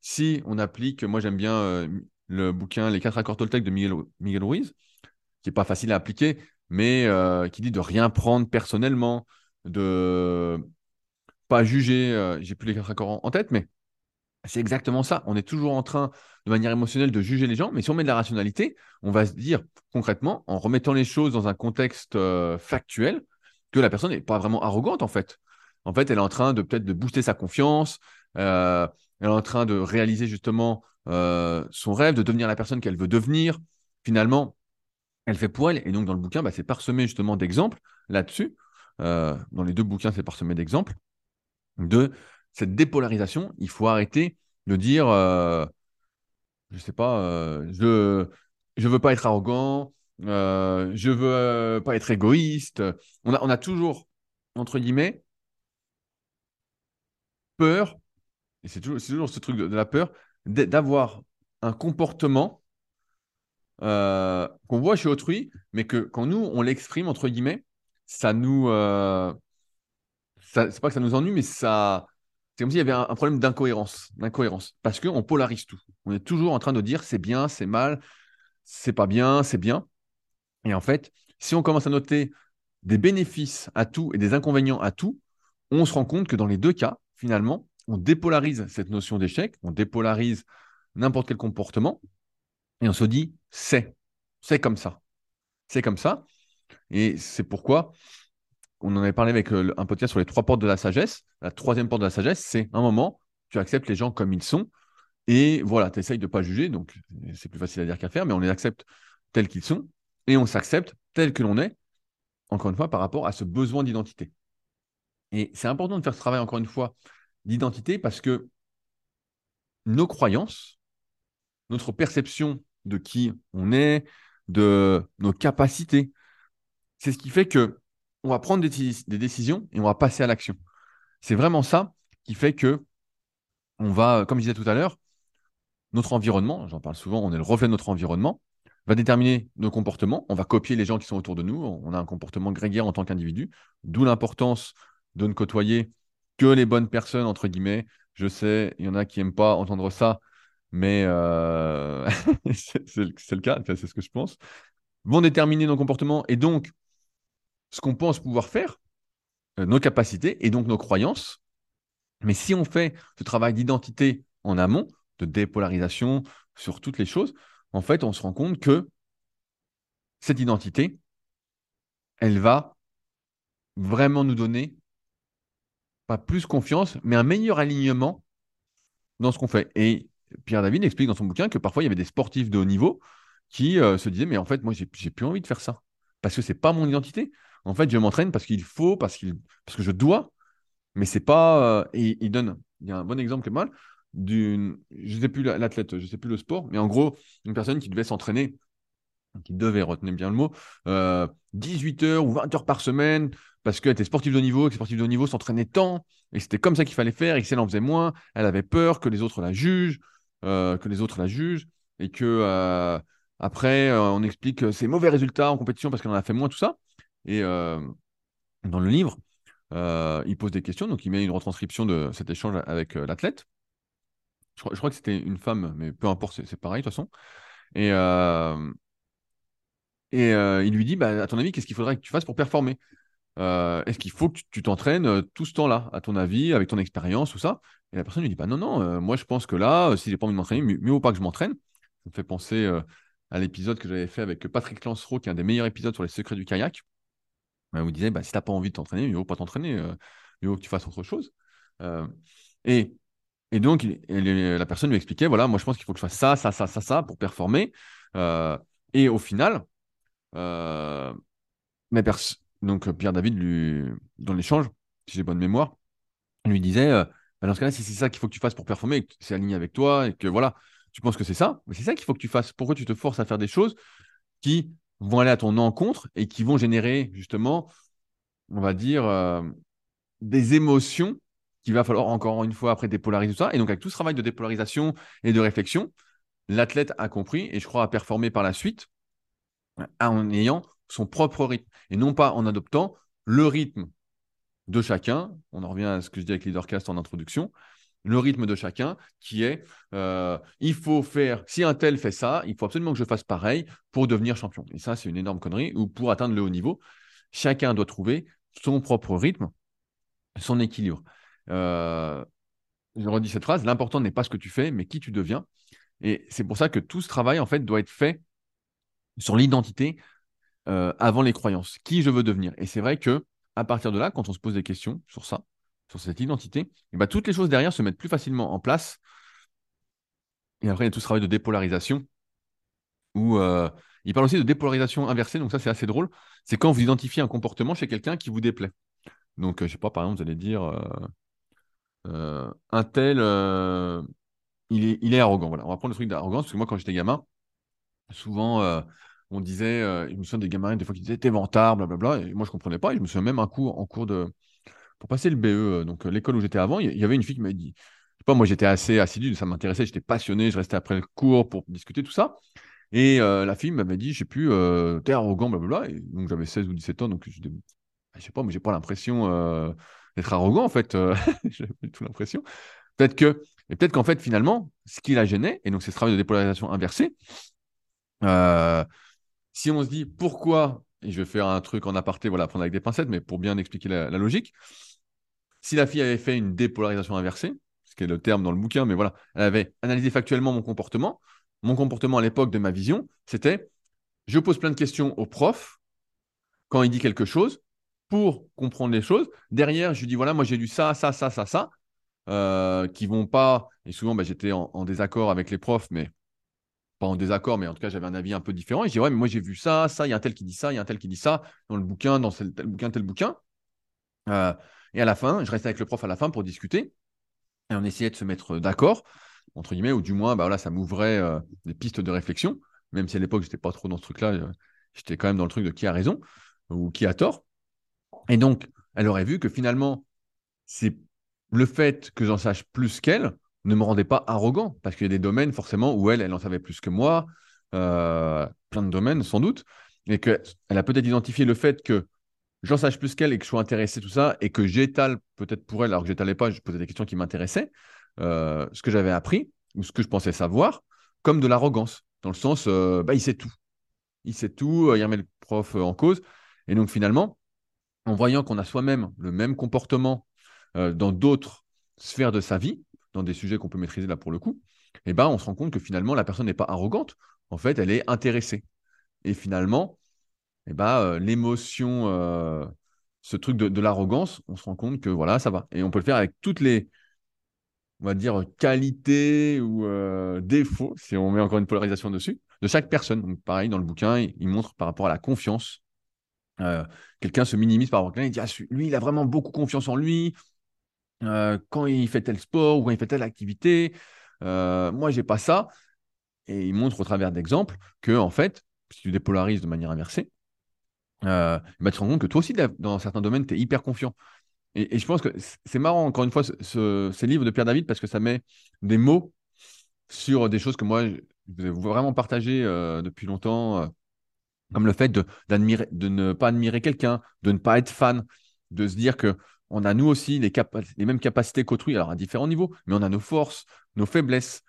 si on applique, moi j'aime bien euh, le bouquin Les quatre accords Toltec de Miguel, Ruiz, qui n'est pas facile à appliquer, mais euh, qui dit de rien prendre personnellement, de pas juger, euh, j'ai plus les quatre accords en, tête, mais c'est exactement ça. On est toujours en train, de manière émotionnelle, de juger les gens, mais si on met de la rationalité, on va se dire concrètement, en remettant les choses dans un contexte factuel, que la personne n'est pas vraiment arrogante en fait. En fait, elle est en train de peut-être de booster sa confiance, elle est en train de réaliser justement euh, son rêve, de devenir la personne qu'elle veut devenir. Finalement, elle fait pour elle. Et donc, dans le bouquin, bah, c'est parsemé justement d'exemples là-dessus. Euh, dans les deux bouquins, c'est parsemé d'exemples de cette dépolarisation. Il faut arrêter de dire, je ne sais pas, je ne veux pas être arrogant, je veux pas être égoïste. On a toujours, entre guillemets, peur et c'est toujours, ce truc de, la peur, d'avoir un comportement euh, qu'on voit chez autrui, mais que quand nous, on l'exprime, entre guillemets, ça nous. Euh, c'est pas que ça nous ennuie, mais ça. C'est comme s'il y avait un, problème d'incohérence, d'incohérence, parce qu'on polarise tout. On est toujours en train de dire c'est bien, c'est mal, c'est pas bien, c'est bien. Et en fait, si on commence à noter des bénéfices à tout et des inconvénients à tout, on se rend compte que dans les deux cas, finalement, on dépolarise cette notion d'échec, on dépolarise n'importe quel comportement, et on se dit, c'est, c'est comme ça. C'est comme ça. Et c'est pourquoi on en avait parlé avec euh, un podcast sur les trois portes de la sagesse. La troisième porte de la sagesse, c'est un moment, tu acceptes les gens comme ils sont, et voilà, tu essayes de ne pas juger, donc c'est plus facile à dire qu'à faire, mais on les accepte tels qu'ils sont, et on s'accepte tel que l'on est, encore une fois, par rapport à ce besoin d'identité. Et c'est important de faire ce travail, encore une fois, d'identité parce que nos croyances, notre perception de qui on est, de nos capacités, c'est ce qui fait que on va prendre des, décisions et on va passer à l'action. C'est vraiment ça qui fait que on va, comme je disais tout à l'heure, notre environnement, j'en parle souvent, on est le reflet de notre environnement, va déterminer nos comportements. On va copier les gens qui sont autour de nous. On a un comportement grégaire en tant qu'individu, d'où l'importance de ne côtoyer que les bonnes personnes, entre guillemets. Je sais, il y en a qui n'aiment pas entendre ça, mais euh, c'est le cas, c'est ce que je pense, vont déterminer nos comportements et donc ce qu'on pense pouvoir faire, euh, nos capacités et donc nos croyances. Mais si on fait ce travail d'identité en amont, de dépolarisation sur toutes les choses, en fait, on se rend compte que cette identité, elle va vraiment nous donner pas plus confiance, mais un meilleur alignement dans ce qu'on fait. Et Pierre David explique dans son bouquin que parfois il y avait des sportifs de haut niveau qui euh, se disaient mais en fait moi j'ai plus envie de faire ça parce que c'est pas mon identité. En fait je m'entraîne parce qu'il faut, parce que je dois, mais c'est pas. Euh, et il donne, il y a un bon exemple que mal d'une, je sais plus l'athlète, je sais plus le sport, mais en gros une personne qui devait s'entraîner qui devait, retenir bien le mot, 18 euh, heures ou 20 heures par semaine, parce qu'elle était sportive de niveau, et que sportive de niveau s'entraînait tant, et c'était comme ça qu'il fallait faire, et que elle en faisait moins, elle avait peur que les autres la jugent, euh, que les autres la jugent, et que euh, après, on explique ses mauvais résultats en compétition parce qu'elle en a fait moins, tout ça. Et dans le livre, il pose des questions, donc il met une retranscription de cet échange avec l'athlète. Je, crois que c'était une femme, mais peu importe, c'est pareil de toute façon. Et, et euh, il lui dit, bah, à ton avis, qu'est-ce qu'il faudrait que tu fasses pour performer? Euh, Est-ce qu'il faut que tu t'entraînes euh, tout ce temps-là, à ton avis, avec ton expérience, tout ça? Et la personne lui dit, bah non, non, moi je pense que là, si j'ai pas envie de m'entraîner, mieux, vaut pas que je m'entraîne. Ça me fait penser à l'épisode que j'avais fait avec Patrick Lancereau, qui est un des meilleurs épisodes sur les secrets du kayak. Où il disait, bah, si t'as pas envie de t'entraîner, mieux vaut pas t'entraîner, mieux vaut que tu fasses autre chose. et, et donc, la personne lui expliquait, voilà, moi je pense qu'il faut que je fasse ça, ça, ça, ça, ça pour performer. et au final, euh, mais donc Pierre David, lui, dans l'échange, si j'ai bonne mémoire, lui disait euh, bah, dans ce cas-là, si c'est ça qu'il faut que tu fasses pour performer, que c'est aligné avec toi, et que voilà, tu penses que c'est ça, mais c'est ça qu'il faut que tu fasses. Pourquoi tu te forces à faire des choses qui vont aller à ton encontre et qui vont générer justement on va dire, euh, des émotions qu'il va falloir encore une fois après dépolariser tout ça. Et donc, avec tout ce travail de dépolarisation et de réflexion, l'athlète a compris et je crois a performé par la suite en ayant son propre rythme et non pas en adoptant le rythme de chacun. On en revient à ce que je dis avec Leadercast en introduction. Le rythme de chacun qui est euh, il faut faire, si un tel fait ça, il faut absolument que je fasse pareil pour devenir champion. Et ça, c'est une énorme connerie. Ou pour atteindre le haut niveau, chacun doit trouver son propre rythme, son équilibre. Euh, je redis cette phrase l'important n'est pas ce que tu fais, mais qui tu deviens. Et c'est pour ça que tout ce travail, en fait, doit être fait sur l'identité euh, avant les croyances. Qui je veux devenir? Et c'est vrai que à partir de là, quand on se pose des questions sur ça, sur cette identité, ben, toutes les choses derrière se mettent plus facilement en place. Et après, il y a tout ce travail de dépolarisation où euh, il parle aussi de dépolarisation inversée. Donc ça, c'est assez drôle. C'est quand vous identifiez un comportement chez quelqu'un qui vous déplaît. Donc, euh, je sais pas, par exemple, vous allez dire un tel, il, est, arrogant. Voilà. On va prendre le truc d'arrogance, parce que moi, quand j'étais gamin, souvent, euh, on disait, euh, je me souviens des gamins, des fois, qui disaient t'es vantard, blablabla. Et moi, je comprenais pas. Et je me souviens même un cours, en cours de. Pour passer le BE, euh, donc l'école où j'étais avant, il y, avait une fille qui m'a dit. Je sais pas, moi, j'étais assez assidu, ça m'intéressait, j'étais passionné, je restais après le cours pour discuter tout ça. Et la fille m'avait dit, je sais plus, t'es arrogant, blablabla. Et donc, j'avais 16 ou 17 ans, donc je, je sais pas, mais j'ai pas l'impression d'être arrogant, en fait. j'ai tout l'impression. Peut-être que, et peut-être qu'en fait, finalement, ce qui la gênait, et donc c'est ce travail de dépolarisation inversée, euh, si on se dit pourquoi, et je vais faire un truc en aparté, voilà, prendre avec des pincettes, mais pour bien expliquer la, logique, si la fille avait fait une dépolarisation inversée, ce qui est le terme dans le bouquin, mais voilà, elle avait analysé factuellement mon comportement. Mon comportement à l'époque de ma vision, c'était je pose plein de questions au prof quand il dit quelque chose pour comprendre les choses. Derrière, je lui dis voilà, moi j'ai lu ça, ça, ça, ça, ça, euh, qui vont pas. Et souvent, bah, j'étais en, en, désaccord avec les profs, mais pas en désaccord, mais en tout cas, j'avais un avis un peu différent. Et dis, ouais, mais moi, j'ai vu ça, ça, il y a un tel qui dit ça, il y a un tel qui dit ça, dans le bouquin, dans tel, bouquin, tel bouquin. Euh, et à la fin, je restais avec le prof à la fin pour discuter. Et on essayait de se mettre d'accord, entre guillemets, ou du moins, bah, ça m'ouvrait euh, des pistes de réflexion, même si à l'époque, je n'étais pas trop dans ce truc-là, j'étais quand même dans le truc de qui a raison ou qui a tort. Et donc, elle aurait vu que finalement, c'est le fait que j'en sache plus qu'elle ne me rendait pas arrogant, parce qu'il y a des domaines forcément où elle, elle en savait plus que moi, euh, plein de domaines sans doute, et qu'elle a peut-être identifié le fait que j'en sache plus qu'elle et que je sois intéressé, tout ça, et que j'étale peut-être pour elle, alors que j'étalais pas, je posais des questions qui m'intéressaient, euh, ce que j'avais appris, ou ce que je pensais savoir, comme de l'arrogance, dans le sens, euh, bah, il sait tout. Il sait tout, il remet le prof en cause. Et donc finalement, en voyant qu'on a soi-même le même comportement dans d'autres sphères de sa vie, dans des sujets qu'on peut maîtriser là pour le coup, eh ben, on se rend compte que finalement, la personne n'est pas arrogante. En fait, elle est intéressée. Et finalement, eh ben, euh, l'émotion, euh, ce truc de, l'arrogance, on se rend compte que voilà, ça va. Et on peut le faire avec toutes les, on va dire, qualités ou euh, défauts, si on met encore une polarisation dessus, de chaque personne. Donc, pareil, dans le bouquin, il, montre par rapport à la confiance. Quelqu'un se minimise par rapport à quelqu'un, il dit ah, lui, il a vraiment beaucoup confiance en lui, euh, quand il fait tel sport ou quand il fait telle activité. Euh, moi, j'ai pas ça. Et il montre au travers d'exemples que, en fait, si tu dépolarises de manière inversée, euh, bah, tu te rends compte que toi aussi, dans certains domaines, tu es hyper confiant. Et, je pense que c'est marrant, encore une fois, ce, ces livres de Pierre David, parce que ça met des mots sur des choses que moi, je vous ai vraiment partagées euh, depuis longtemps, comme le fait de, de ne pas admirer quelqu'un, de ne pas être fan, de se dire que on a nous aussi les, mêmes capacités qu'autrui, alors à différents niveaux, mais on a nos forces, nos faiblesses.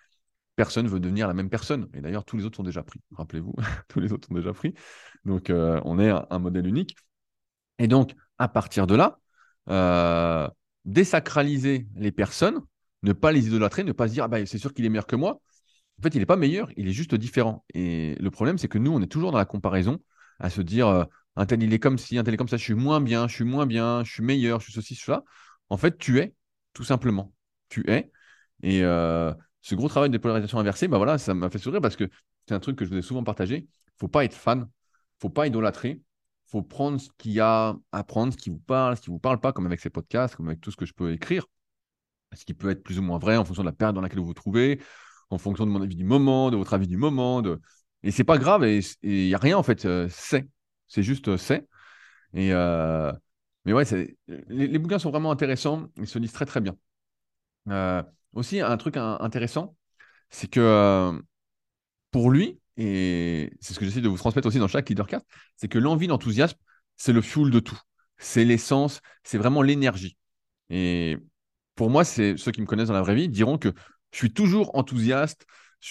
Personne ne veut devenir la même personne. Et d'ailleurs, tous les autres sont déjà pris. Rappelez-vous, tous les autres sont déjà pris. Donc, euh, on est un, modèle unique. Et donc, à partir de là, euh, désacraliser les personnes, ne pas les idolâtrer, ne pas se dire ah bah, c'est sûr qu'il est meilleur que moi. En fait, il n'est pas meilleur, il est juste différent. Et le problème, c'est que nous, on est toujours dans la comparaison, à se dire euh, un tel il est comme ci, un tel est comme ça, je suis moins bien, je suis moins bien, je suis meilleur, je suis ceci, cela. En fait, tu es, tout simplement. Tu es. Et euh, ce gros travail de polarisation inversée, bah voilà, ça m'a fait sourire parce que c'est un truc que je vous ai souvent partagé. Faut pas être fan, faut pas idolâtrer. Faut prendre ce qu'il y a à prendre, ce qui vous parle, ce qui vous parle pas, comme avec ces podcasts, comme avec tout ce que je peux écrire. Ce qui peut être plus ou moins vrai en fonction de la période dans laquelle vous vous trouvez, en fonction de mon avis du moment, de votre avis du moment. De... Et c'est pas grave, et il n'y a rien en fait, euh, c'est. C'est juste euh, c'est. Et, euh, mais ouais, les, bouquins sont vraiment intéressants. Ils se lisent très, très bien. Euh, aussi, un truc intéressant, c'est que pour lui, et c'est ce que j'essaie de vous transmettre aussi dans chaque leadercast, c'est que l'envie, l'enthousiasme, c'est le fuel de tout. C'est l'essence, c'est vraiment l'énergie. Et pour moi, c'est ceux qui me connaissent dans la vraie vie diront que je suis toujours enthousiaste.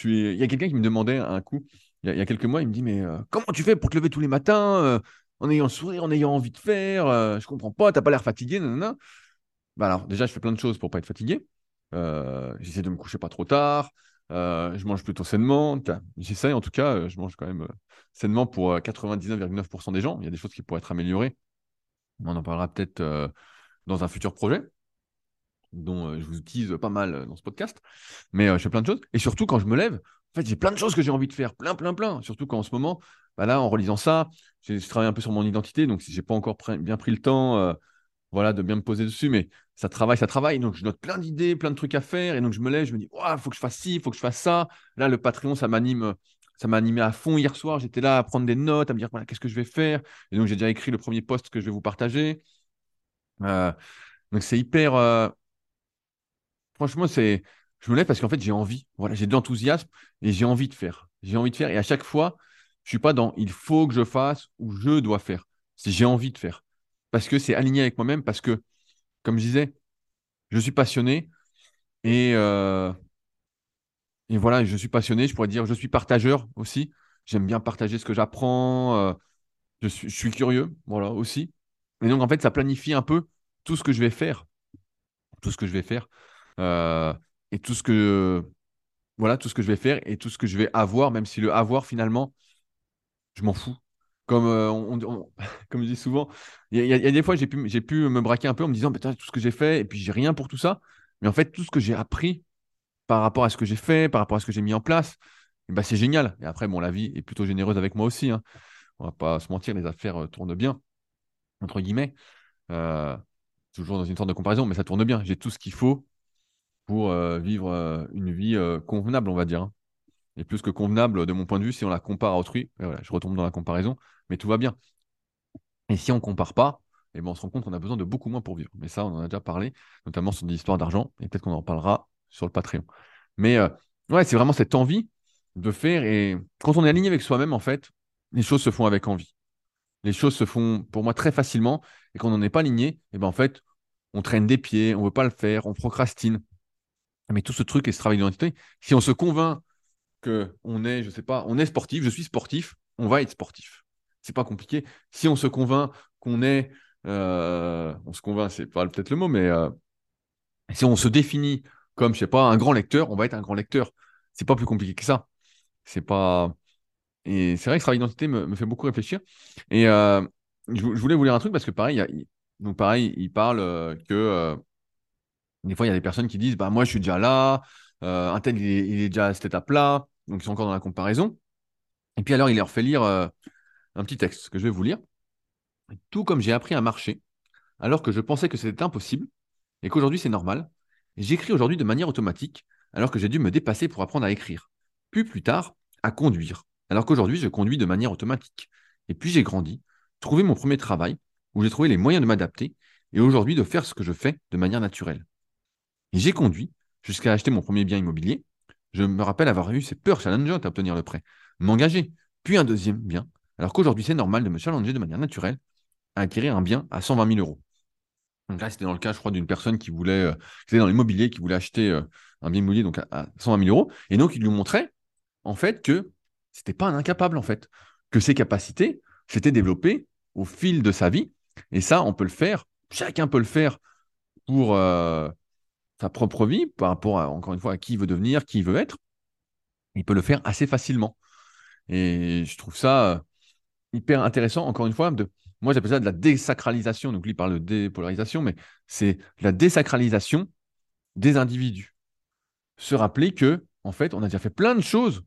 Il y a quelqu'un qui me demandait un coup, il y a, quelques mois, il me dit Mais euh, comment tu fais pour te lever tous les matins en ayant sourire, en ayant envie de faire Je comprends pas, t'as pas l'air fatigué, non Bah alors, déjà, je fais plein de choses pour pas être fatigué. Euh, j'essaie de me coucher pas trop tard. Euh, je mange plutôt sainement. J'essaie en tout cas, euh, je mange quand même sainement pour 99,9% des gens. Il y a des choses qui pourraient être améliorées. On en parlera peut-être dans un futur projet dont je vous utilise pas mal dans ce podcast. Mais je fais plein de choses. Et surtout, quand je me lève, en fait, j'ai plein de choses que j'ai envie de faire. Plein, plein, plein. Surtout qu'en ce moment, bah là, en relisant ça, je travaille un peu sur mon identité. Donc, si j'ai pas encore bien pris le temps voilà, de bien me poser dessus, mais ça travaille, ça travaille. Donc, je note plein d'idées, plein de trucs à faire. Et donc, je me lève, je me dis, il faut que je fasse ci, faut que je fasse ça. Là, le Patreon, ça m'anime. Ça m'a animé à fond hier soir. J'étais là à prendre des notes, à me dire voilà, qu'est-ce que je vais faire? Et donc, j'ai déjà écrit le premier post que je vais vous partager. Euh, donc, c'est hyper. Euh, franchement, c'est. Je me lève parce qu'en fait, j'ai envie. Voilà, j'ai de l'enthousiasme et j'ai envie de faire. J'ai envie de faire. Et à chaque fois, je suis pas dans il faut que je fasse ou je dois faire. C'est j'ai envie de faire parce que c'est aligné avec moi-même, parce que, comme je disais, je suis passionné et, euh, et voilà, je suis passionné, je pourrais dire, je suis partageur aussi. J'aime bien partager ce que j'apprends, euh, je, suis, curieux, voilà, aussi. Et donc, en fait, ça planifie un peu tout ce que je vais faire, tout ce que je vais faire, euh, et tout ce que, voilà, tout ce que je vais faire et tout ce que je vais avoir, même si le avoir, finalement, je m'en fous. Comme, euh, on, comme je dis souvent, il y, a des fois, j'ai pu, j'ai pu me braquer un peu en me disant, tout ce que j'ai fait, et puis j'ai rien pour tout ça. Mais en fait, tout ce que j'ai appris par rapport à ce que j'ai fait, par rapport à ce que j'ai mis en place, eh ben, c'est génial. Et après, bon, la vie est plutôt généreuse avec moi aussi. Hein. On va pas se mentir, les affaires euh, tournent bien, entre guillemets. Euh, toujours dans une sorte de comparaison, mais ça tourne bien. J'ai tout ce qu'il faut pour vivre une vie convenable, on va dire. Hein. Et plus que convenable de mon point de vue si on la compare à autrui. Je retombe dans la comparaison mais tout va bien. Et si on ne compare pas, eh ben on se rend compte qu'on a besoin de beaucoup moins pour vivre. Mais ça, on en a déjà parlé, notamment sur des histoires d'argent, et peut-être qu'on en parlera sur le Patreon. Mais euh, ouais, c'est vraiment cette envie de faire. Et quand on est aligné avec soi-même, en fait, les choses se font avec envie. Les choses se font pour moi très facilement. Et quand on n'est pas aligné, eh ben, en fait, on traîne des pieds, on ne veut pas le faire, on procrastine. Mais tout ce truc et ce travail d'identité, si on se convainc que on est, je sais pas, on est sportif, je suis sportif, on va être sportif c'est pas compliqué. Si on se convainc qu'on est, euh, on se convainc, c'est pas peut-être le mot, mais euh, si on se définit comme, je sais pas, un grand lecteur, on va être un grand lecteur. C'est pas plus compliqué que ça. C'est pas. Et c'est vrai que ce travail d'identité me, fait beaucoup réfléchir. Et euh, je, voulais vous lire un truc parce que pareil, donc pareil, il parle que des fois il y a des personnes qui disent, bah moi je suis déjà là, un tel il est, déjà à cette étape-là, donc ils sont encore dans la comparaison. Et puis alors il leur fait lire un petit texte que je vais vous lire. Tout comme j'ai appris à marcher, alors que je pensais que c'était impossible, et qu'aujourd'hui c'est normal, j'écris aujourd'hui de manière automatique, alors que j'ai dû me dépasser pour apprendre à écrire. Puis plus tard, à conduire, alors qu'aujourd'hui je conduis de manière automatique. Et puis j'ai grandi, trouvé mon premier travail, où j'ai trouvé les moyens de m'adapter, et aujourd'hui de faire ce que je fais de manière naturelle. J'ai conduit jusqu'à acheter mon premier bien immobilier. Je me rappelle avoir eu ces peurs challengeantes à obtenir le prêt, m'engager, puis un deuxième bien, alors qu'aujourd'hui, c'est normal de me challenger de manière naturelle à acquérir un bien à 120 000 euros. Donc là, c'était dans le cas, je crois, d'une personne qui voulait, euh, qui était dans l'immobilier, qui voulait acheter euh, un bien immobilier donc à, 120 000 euros. Et donc, il lui montrait, en fait, que c'était pas un incapable, en fait, que ses capacités s'étaient développées au fil de sa vie. Et ça, on peut le faire, chacun peut le faire pour euh, sa propre vie, par rapport à, encore une fois, à qui il veut devenir, qui il veut être. Il peut le faire assez facilement. Et je trouve ça hyper intéressant, encore une fois, moi j'appelle ça de la désacralisation. Donc lui parle de dépolarisation, mais c'est la désacralisation des individus. Se rappeler que, en fait, on a déjà fait plein de choses.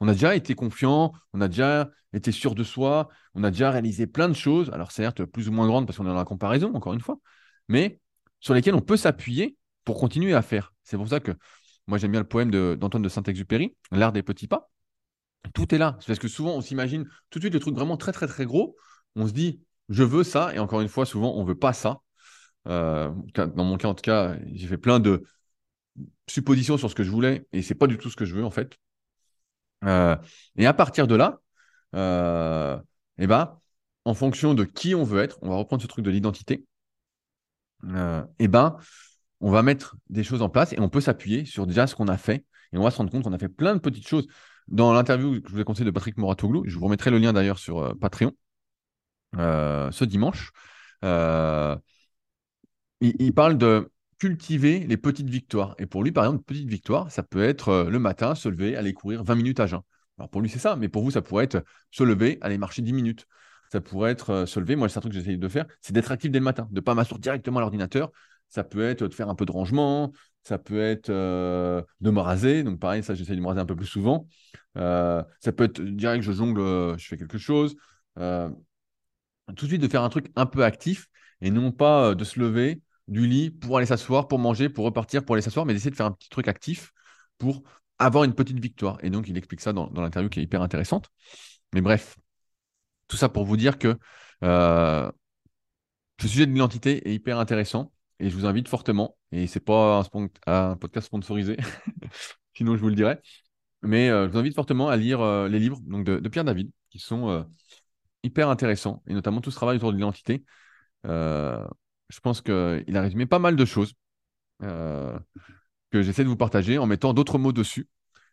On a déjà été confiant, on a déjà été sûr de soi, on a déjà réalisé plein de choses. Alors certes, plus ou moins grandes parce qu'on est dans la comparaison, encore une fois, mais sur lesquelles on peut s'appuyer pour continuer à faire. C'est pour ça que moi j'aime bien le poème d'Antoine de, Saint-Exupéry, L'art des petits pas tout est là. C'est parce que souvent, on s'imagine tout de suite le truc vraiment très, très, très gros. On se dit, je veux ça, et encore une fois, souvent, on veut pas ça. Euh, dans mon cas, en tout cas, j'ai fait plein de suppositions sur ce que je voulais, et c'est pas du tout ce que je veux, en fait. Euh, et à partir de là, euh, eh ben, en fonction de qui on veut être, on va reprendre ce truc de l'identité, euh, eh ben, on va mettre des choses en place et on peut s'appuyer sur déjà ce qu'on a fait, et on va se rendre compte qu'on a fait plein de petites choses. Dans l'interview que je vous ai conseillé de Patrick Moratoglou, je vous remettrai le lien d'ailleurs sur Patreon, ce dimanche, il, parle de cultiver les petites victoires. Et pour lui, par exemple, une petite victoire, ça peut être euh, le matin, se lever, aller courir 20 minutes à jeun. Alors pour lui, c'est ça, mais pour vous, ça pourrait être se lever, aller marcher 10 minutes. Ça pourrait être euh, se lever. Moi, c'est un truc que j'essaye de faire, c'est d'être actif dès le matin, de ne pas m'asseoir directement à l'ordinateur. Ça peut être de faire un peu de rangement, ça peut être euh, de me raser. Donc pareil, ça, j'essaye de me raser un peu plus souvent. ça peut être direct, je jongle, je fais quelque chose. tout de suite, de faire un truc un peu actif et non pas de se lever, du lit pour aller s'asseoir, pour manger, pour repartir, pour aller s'asseoir, mais d'essayer de faire un petit truc actif pour avoir une petite victoire. Et donc, il explique ça dans, l'interview qui est hyper intéressante. Mais bref, tout ça pour vous dire que euh, ce sujet de l'identité est hyper intéressant et je vous invite fortement, et c'est pas un, podcast sponsorisé, sinon je vous le dirais, mais euh, je vous invite fortement à lire euh, les livres donc de, Pierre David qui sont hyper intéressants et notamment tout ce travail autour de l'identité je pense qu'il a résumé pas mal de choses euh, que j'essaie de vous partager en mettant d'autres mots dessus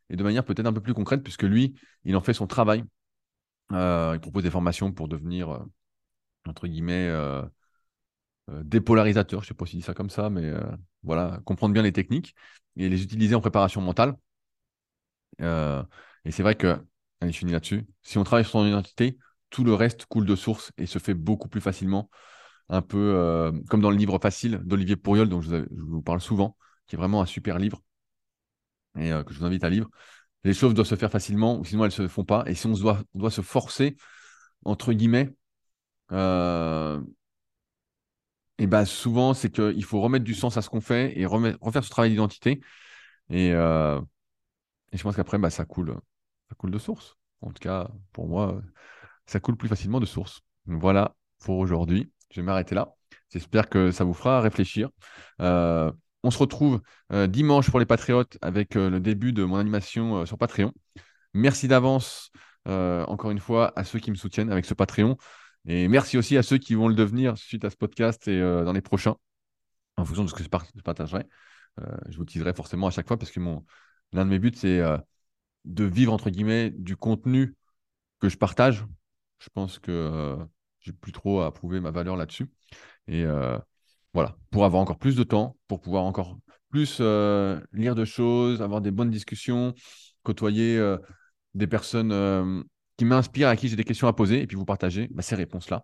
et de manière peut-être un peu plus concrète, puisque lui, il en fait son travail. Euh, il propose des formations pour devenir, euh, entre guillemets, dépolarisateur. Je ne sais pas s'il dit ça comme ça, mais voilà, comprendre bien les techniques et les utiliser en préparation mentale. et c'est vrai que, allez, je finis là-dessus, si on travaille sur son identité, tout le reste coule de source et se fait beaucoup plus facilement un peu euh, comme dans le livre facile d'Olivier Pourriol, dont je vous, parle souvent, qui est vraiment un super livre et euh, que je vous invite à lire. Les choses doivent se faire facilement, ou sinon elles ne se font pas. Et si on doit, se forcer, entre guillemets, et euh, eh ben souvent c'est qu'il faut remettre du sens à ce qu'on fait et refaire ce travail d'identité. Et, et, je pense qu'après, bah, ça, coule, ça coule de source. En tout cas, pour moi, ça coule plus facilement de source. Voilà pour aujourd'hui. Je vais m'arrêter là. J'espère que ça vous fera réfléchir. Euh, on se retrouve euh, dimanche pour les Patriotes avec euh, le début de mon animation sur Patreon. Merci d'avance, encore une fois, à ceux qui me soutiennent avec ce Patreon. Et merci aussi à ceux qui vont le devenir suite à ce podcast et dans les prochains, en fonction de ce que je, partagerai. je vous teaserai forcément à chaque fois parce que l'un de mes buts, c'est de vivre, entre guillemets, du contenu que je partage. Je pense que j'ai plus trop à prouver ma valeur là-dessus. Et euh, voilà, pour avoir encore plus de temps, pour pouvoir encore plus euh, lire de choses, avoir des bonnes discussions, côtoyer euh, des personnes qui m'inspirent, à qui j'ai des questions à poser, et puis vous partager bah, ces réponses-là.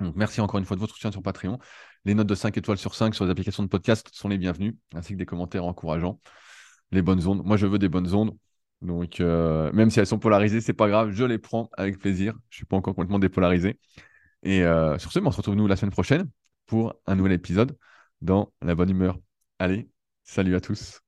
Donc, merci encore une fois de votre soutien sur Patreon. Les notes de 5 étoiles sur 5 sur les applications de podcast sont les bienvenues, ainsi que des commentaires encourageants. Les bonnes ondes. Moi, je veux des bonnes ondes. Donc, euh, même si elles sont polarisées, c'est pas grave, je les prends avec plaisir. Je suis pas encore complètement dépolarisé. Et euh, sur ce, on se retrouve nous la semaine prochaine pour un nouvel épisode dans la bonne humeur. Allez, salut à tous.